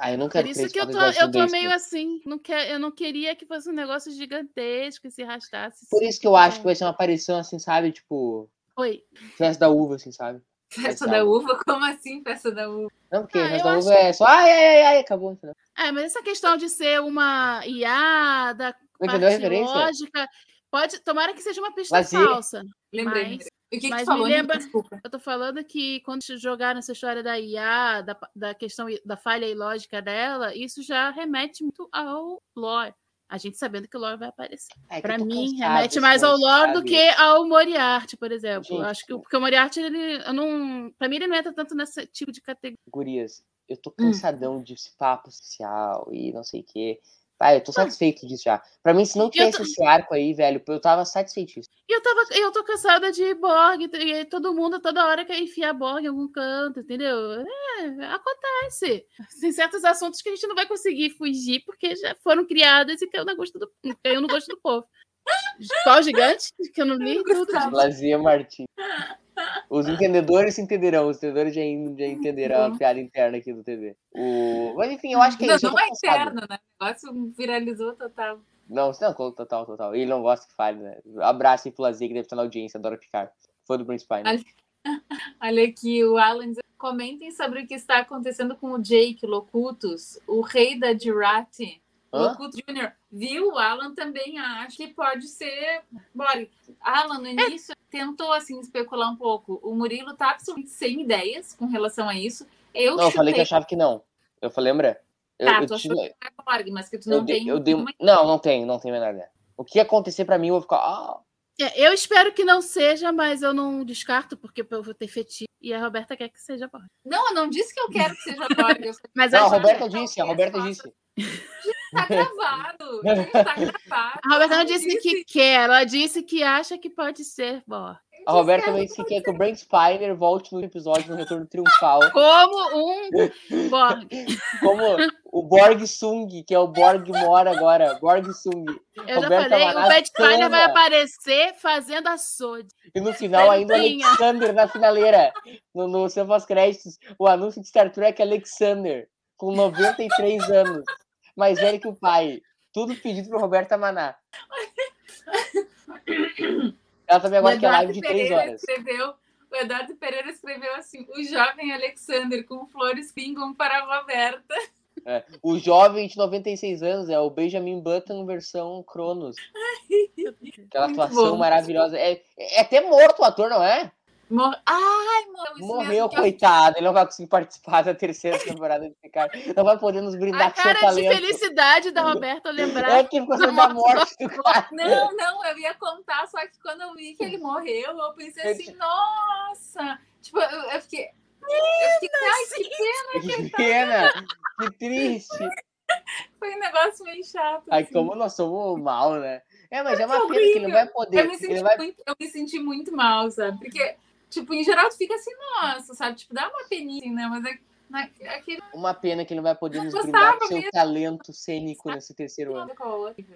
Ah, eu não Por quero isso três que eu tô, eu tô meio assim. Não quer, eu não queria que fosse um negócio gigantesco e se arrastasse. Por isso que eu acho que vai ser uma aparição assim, sabe? Tipo, Oi. festa da uva, assim, sabe? Festa da uva? Como assim, festa da uva? Não, porque Ah, festa da acho uva é só ai, ai, ai, ai, acabou, entendeu? É, mas essa questão de ser uma IA da parte lógica, pode, tomara que seja uma pista Lazer. falsa. Lembrei. Mas- O que, que mas tu falou? me lembra- Desculpa. Eu tô falando que quando jogaram essa história da IA, da, da questão da falha ilógica dela, isso já remete muito ao lore. A gente sabendo que o lore vai aparecer. É que tô mim, cansado remete desse mais ao lore do que ao Moriarty, por exemplo. Gente, acho que porque o Moriarty, ele, eu não, pra mim, ele não entra tanto nesse tipo de categoria. Gurias, eu Hum. tô cansadão de esse papo social e não sei o quê. Vai, eu tô Ah. satisfeito disso já. Pra mim, se não tivesse tô- esse arco aí, velho, eu tava satisfeitíssimo. E eu, tava, eu tô cansada de Borg, e todo mundo toda hora quer enfiar Borg em algum canto, entendeu? É, acontece. Tem certos assuntos que a gente não vai conseguir fugir porque já foram criados e caiu no gosto do, caiu no gosto do povo. Qual gigante? Que eu não li. Lazia Martins. Os entendedores entenderão, os entendedores já, já entenderão a piada interna aqui do TV. O... Mas enfim, eu acho que é Não, isso. não é interno, né? O negócio viralizou total. Não, não, total, total. Ele não gosta que fale, né? Abraço pro Lazia, que deve estar na audiência, adora ficar. Fã do Prince Pine. Ali- Olha aqui, o Alan diz, comentem sobre o que está acontecendo com o Jake Locutus, o rei da Girati. Hã? Jr. Viu? O Alan também acha que pode ser. Bora. Alan, no início, tentou assim especular um pouco. O Murilo tá absolutamente sem ideias com relação a isso. Eu Não, eu falei que chutei. achava que não. Eu falei, lembra? Eu, Tá, eu tu achou mas que tu eu não dei- tem. eu dei nenhuma- Não, não tenho, não a menor ideia. O que acontecer pra mim, eu vou ficar. Ah, É, eu espero que não seja, mas eu não descarto, porque eu vou ter fetiche. E a Roberta quer que seja Borg. Não, eu não disse que eu quero que seja Borg. Mas não, a acho- Roberta que disse, a Roberta disse. Tá gravado. Tá gravado. a Roberta não Eu disse que quer, ela disse que acha que pode ser Borg. A Roberta também disse que quer que o Brent Spiner volte no episódio no Retorno Triunfal. Como um Borg. Como o Borg Sung, que é o Borg Mora agora. Borg Sung. Eu já Roberta falei, o Bad Spiner vai aparecer fazendo a Sode. E no final ainda o. Alexander na finaleira. No, no seu pós-créditos, o anúncio de Star Trek Alexander, com 93 anos. Mais velho que o pai. Tudo pedido por Roberta Maná. Ela também agora O quer Eduardo live de 3 Pereira horas. Escreveu, O Eduardo Pereira escreveu assim: o jovem Alexander com flores pingam para a Roberta. É, o jovem de 96 anos é o Benjamin Button versão Cronos. Aquela atuação bom. maravilhosa. É, é até morto o ator, não é? Mor... Ai, morreu. isso Morreu, que eu- coitado. Ele não vai conseguir participar da terceira temporada de Picard. Não vai poder nos brindar A com seu cara de talento. felicidade da Roberta lembrar. É que ficou da morte do cara. Não, não, eu ia contar, só que quando eu vi que ele morreu, eu pensei assim, nossa! Tipo, eu, eu fiquei. Eu fiquei, ai, que pena que Que tá. pena. Que triste. Foi um negócio meio chato. Ai, assim. como nós somos mal, né? É, mas é uma Que pena que ele não vai Eu poder. me, senti Ele vai... muito, eu me senti muito mal, sabe? Porque, tipo, em geral tu fica assim, nossa, sabe? Tipo, dá uma peninha, assim, né? Mas é, na- aquele Uma pena que ele não vai poder nos brindar com seu mesmo. talento cênico nesse terceiro ano.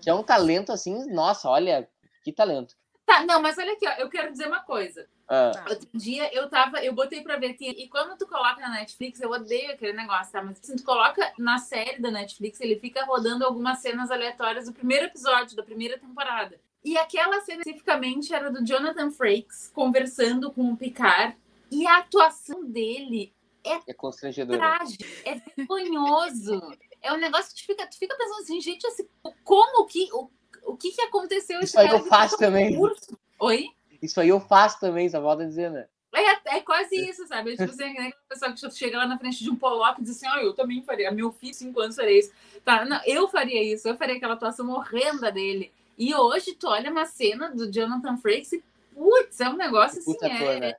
Que é um talento assim, nossa, olha, que talento. Tá, não, mas olha aqui, ó, eu quero dizer uma coisa. Ah, Outro dia eu tava, eu botei pra ver aqui, e quando tu coloca na Netflix, eu odeio aquele negócio, tá? Mas se tu coloca na série da Netflix, ele fica rodando algumas cenas aleatórias do primeiro episódio, da primeira temporada. E aquela cena especificamente era do Jonathan Frakes conversando com o Picard, e a atuação dele é constrangedor. trágico, é vergonhoso. É um negócio que tu fica, tu fica pensando assim, gente, assim, como que, o, o que que aconteceu? Isso aí eu faço um também. urso. Oi? Isso aí eu faço também, só volta dizer, né? É, é quase isso, sabe? Tipo assim, né? a pessoa que chega lá na frente de um poloque e diz assim, ah, eu também faria, meu filho, cinco anos, faria isso. Tá, não, eu faria isso, eu faria aquela atuação horrenda dele. E hoje tu olha uma cena do Jonathan Frakes e, putz, é um negócio assim, Puta ator, é, né?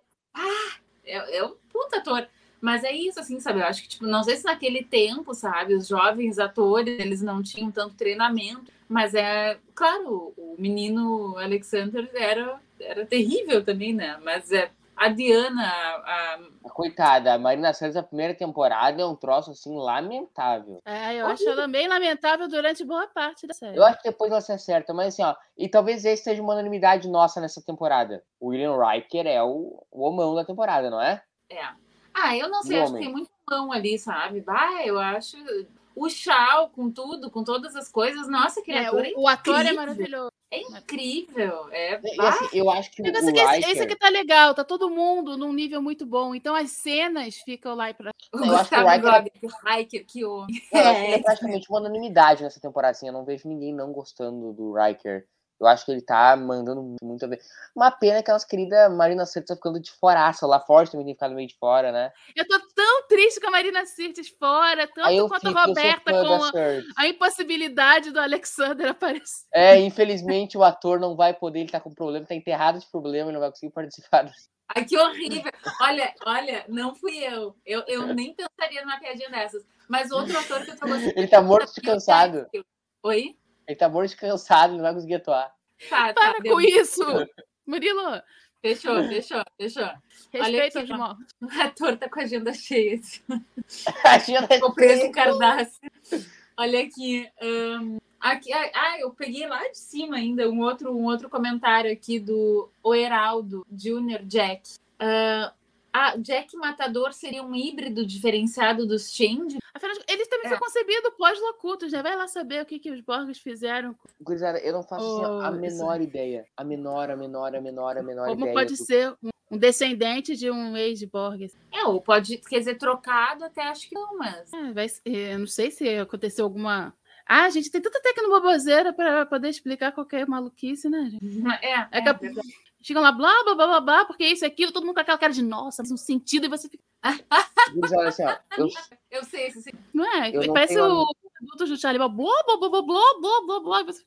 é, é um puta ator. Mas é isso, assim, sabe? Eu acho que, tipo, não sei se naquele tempo, sabe, os jovens atores, eles não tinham tanto treinamento, mas é, claro, o menino Alexander era, era terrível também, né? Mas é, a Diana, a, Coitada, a Marina Santos, a primeira temporada é um troço assim lamentável. É, eu acho ela bem lamentável durante boa parte da série. Eu acho que depois ela se acerta, mas assim, ó, e talvez esse seja uma unanimidade nossa nessa temporada. O William Riker é o, o homão da temporada, não é? É. Ah, eu não sei, acho que tem muito mão ali, sabe? Bah, eu acho. O Shao, com tudo, com todas as coisas, nossa, aquele É, é o, o ator é maravilhoso. É incrível. É, E, bah, assim, eu acho que O o, negócio o é Riker... esse aqui tá legal, tá todo mundo num nível muito bom. Então as cenas ficam lá pra. o eu acho que o Gustavo Riker é- Gobi, que homem. Eu acho que ele é praticamente uma unanimidade nessa temporada, assim. Eu não vejo ninguém não gostando do Riker. Eu acho que ele tá mandando muito, muito a ver. Uma pena que a nossa querida Marina Santos tá ficando de foraça. Lá Forte também tem ficado meio de fora, né? Eu tô tão triste com a Marina Sirtis fora, tanto quanto fico, a Roberta com a, a impossibilidade do Alexander aparecer. É, infelizmente o ator não vai poder, ele tá com problema, tá enterrado de problema, ele não vai conseguir participar. Ai, que horrível. Olha, olha, não fui eu. Eu, eu nem pensaria numa piadinha dessas. Mas outro ator que eu tô gostando. Ele tá morto de cansado. Oi? Ele tá morto de cansado, ele não vai conseguir atuar. Tá, tá. Para deu- com isso! Murilo, Fechou, fechou, fechou. os ó. mortos. O ator tá com a agenda cheia. assim. A agenda é Ficou preso em. Cardápio. Olha aqui. ahn, aqui ah, ah, eu peguei lá de cima ainda um outro, um outro comentário aqui do O Heraldo Jr. Jack. Ah, ah, Jack Matador seria um híbrido diferenciado dos Change? Afinal, de- ele também É. foi concebido pós-locutos, né? Vai lá saber o que, que os Borgs fizeram. Gurizada, eu não faço assim, ó, a Oh, menor ideia. A menor, a menor, a menor, a menor Como ideia. pode do- ser um, descendente de um ex-Borg. É, ou pode, quer dizer, trocado até acho que não, mas. É, vai, ser- eu não sei se aconteceu alguma. Ah, gente, tem tanta tecnoboboseira para poder explicar qualquer maluquice, né, gente? É, é, É que a- verdade. Chegam lá, blá, blá, blá, blá, blá, porque isso e aquilo, todo mundo com aquela cara de nossa, faz um sentido, e você fica. Assim, ó, eu, eu sei, esse Não é? Eu não Parece tenho o adulto do Charlie blá, blá, blá, blá, blá, blá, blá, blá, você-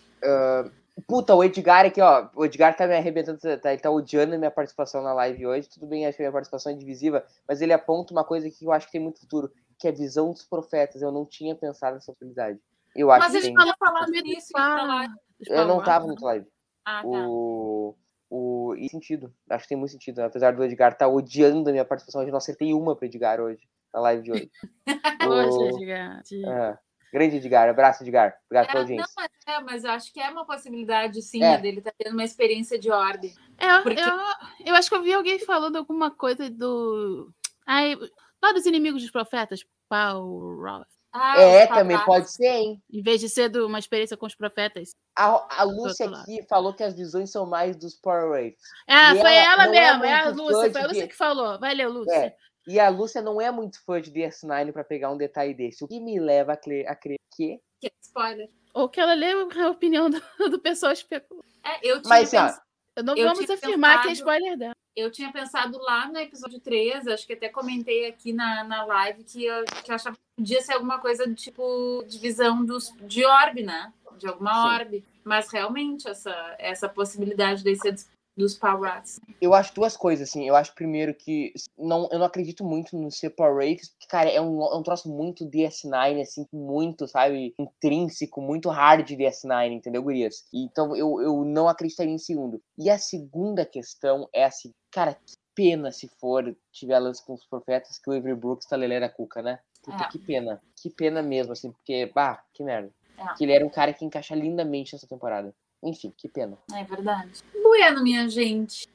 Puta, o Edgar aqui, ó. O Edgar tá me arrebentando, tá, ele tá odiando a minha participação na live hoje. Tudo bem, acho que a minha participação é divisiva, mas ele aponta uma coisa que eu acho que tem muito futuro, que é a visão dos profetas. Eu não tinha pensado nessa possibilidade. Eu acho Mas que ele tem. tinha falado Também nisso. falar. Eu não tava no live. Ah, tá. O. O. E sentido. Acho que tem muito sentido. Apesar do Edgar tá odiando a minha participação, hoje eu não acertei uma pro Edgar hoje, na live de hoje. Poxa, O- Edgar. É. Grande Edgar, abraço, Edgar. Obrigado pela É, não, audiência. mas, é, mas eu acho que é uma possibilidade, sim, É. né, dele estar tendo uma experiência de orbe. É, Porque- eu, eu acho que eu vi alguém falando alguma coisa do. Ai, lá dos inimigos dos profetas, Paul Roth. Ah, é, também pode ser, hein? Em vez de ser do- uma experiência com os profetas. A, a Lúcia aqui falou que as visões são mais dos Power Rangers. Ah, E foi ela ela é mesmo, é, a muito Lúcia. Foi a de Lúcia ver- que falou. Valeu, Lúcia. É. E a Lúcia não é muito fã de DS9 pra pegar um detalhe desse. O que me leva a crer, a crer que. Que é spoiler. Ou que ela leu a opinião do, do pessoal especulando. É, eu tinha Mas assim, ó, pens- Não Eu vamos tinha afirmar que é pensado- spoiler dela. Eu tinha pensado lá no episódio 3, acho que até comentei aqui na, na live que eu, que eu achava podia ser alguma coisa do tipo divisão dos, de orbe, né? De alguma Sim. orbe. Mas realmente essa, essa possibilidade de ser dos, Power eu acho duas coisas, assim. Eu acho, primeiro, que não, eu não acredito muito no ser Power Rangers, porque, cara, é um, é um troço muito DS9, assim, muito, sabe, intrínseco, muito hard DS9, entendeu, gurias? Então, eu, eu não acreditaria em segundo. E a segunda questão é assim, cara, que pena se for, tiver lance com os profetas, que o Avery Brooks tá lelera cuca, né? Puta, É. que pena. Que pena mesmo, assim, porque, bah, que merda. É. Que ele era um cara que encaixa lindamente nessa temporada. Enfim, que pena. É verdade. Bueno, minha gente.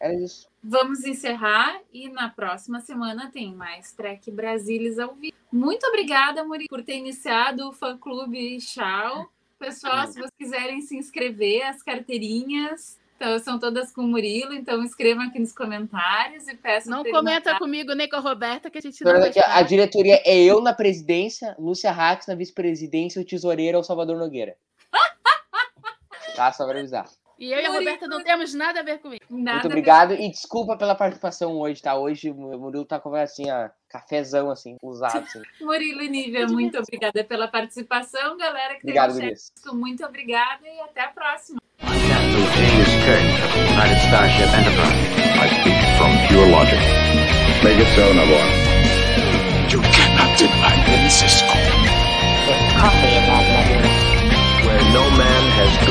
Era isso. Vamos encerrar e na próxima semana tem mais Trek Brasilis ao vivo. Muito obrigada, Muri, por ter iniciado o fã clube Chau. Pessoal, se vocês quiserem se inscrever, as carteirinhas então, são todas com o Murilo, então escrevam aqui nos comentários e peçam. Não comenta mandar. comigo nem com a Roberta, que a gente não vai a diretoria é eu na presidência, Lúcia Rax na vice-presidência e o tesoureiro é o Salvador Nogueira. tá, só pra avisar. E eu e a Murilo- Roberta não temos nada a ver com isso. Nada Muito obrigado e desculpa pela participação hoje, tá? Hoje o Murilo tá com assim, ó, cafezão, assim, usado, assim. Murilo e Nívia, muito obrigada pela participação. Galera que Obrigado, muito obrigada e até a próxima. Captain James Kirk of the United Starship Enterprise. I speak from pure logic. Make it so, Navarre. You cannot deny me, Cisco. There's coffee in that nebula. Where no man has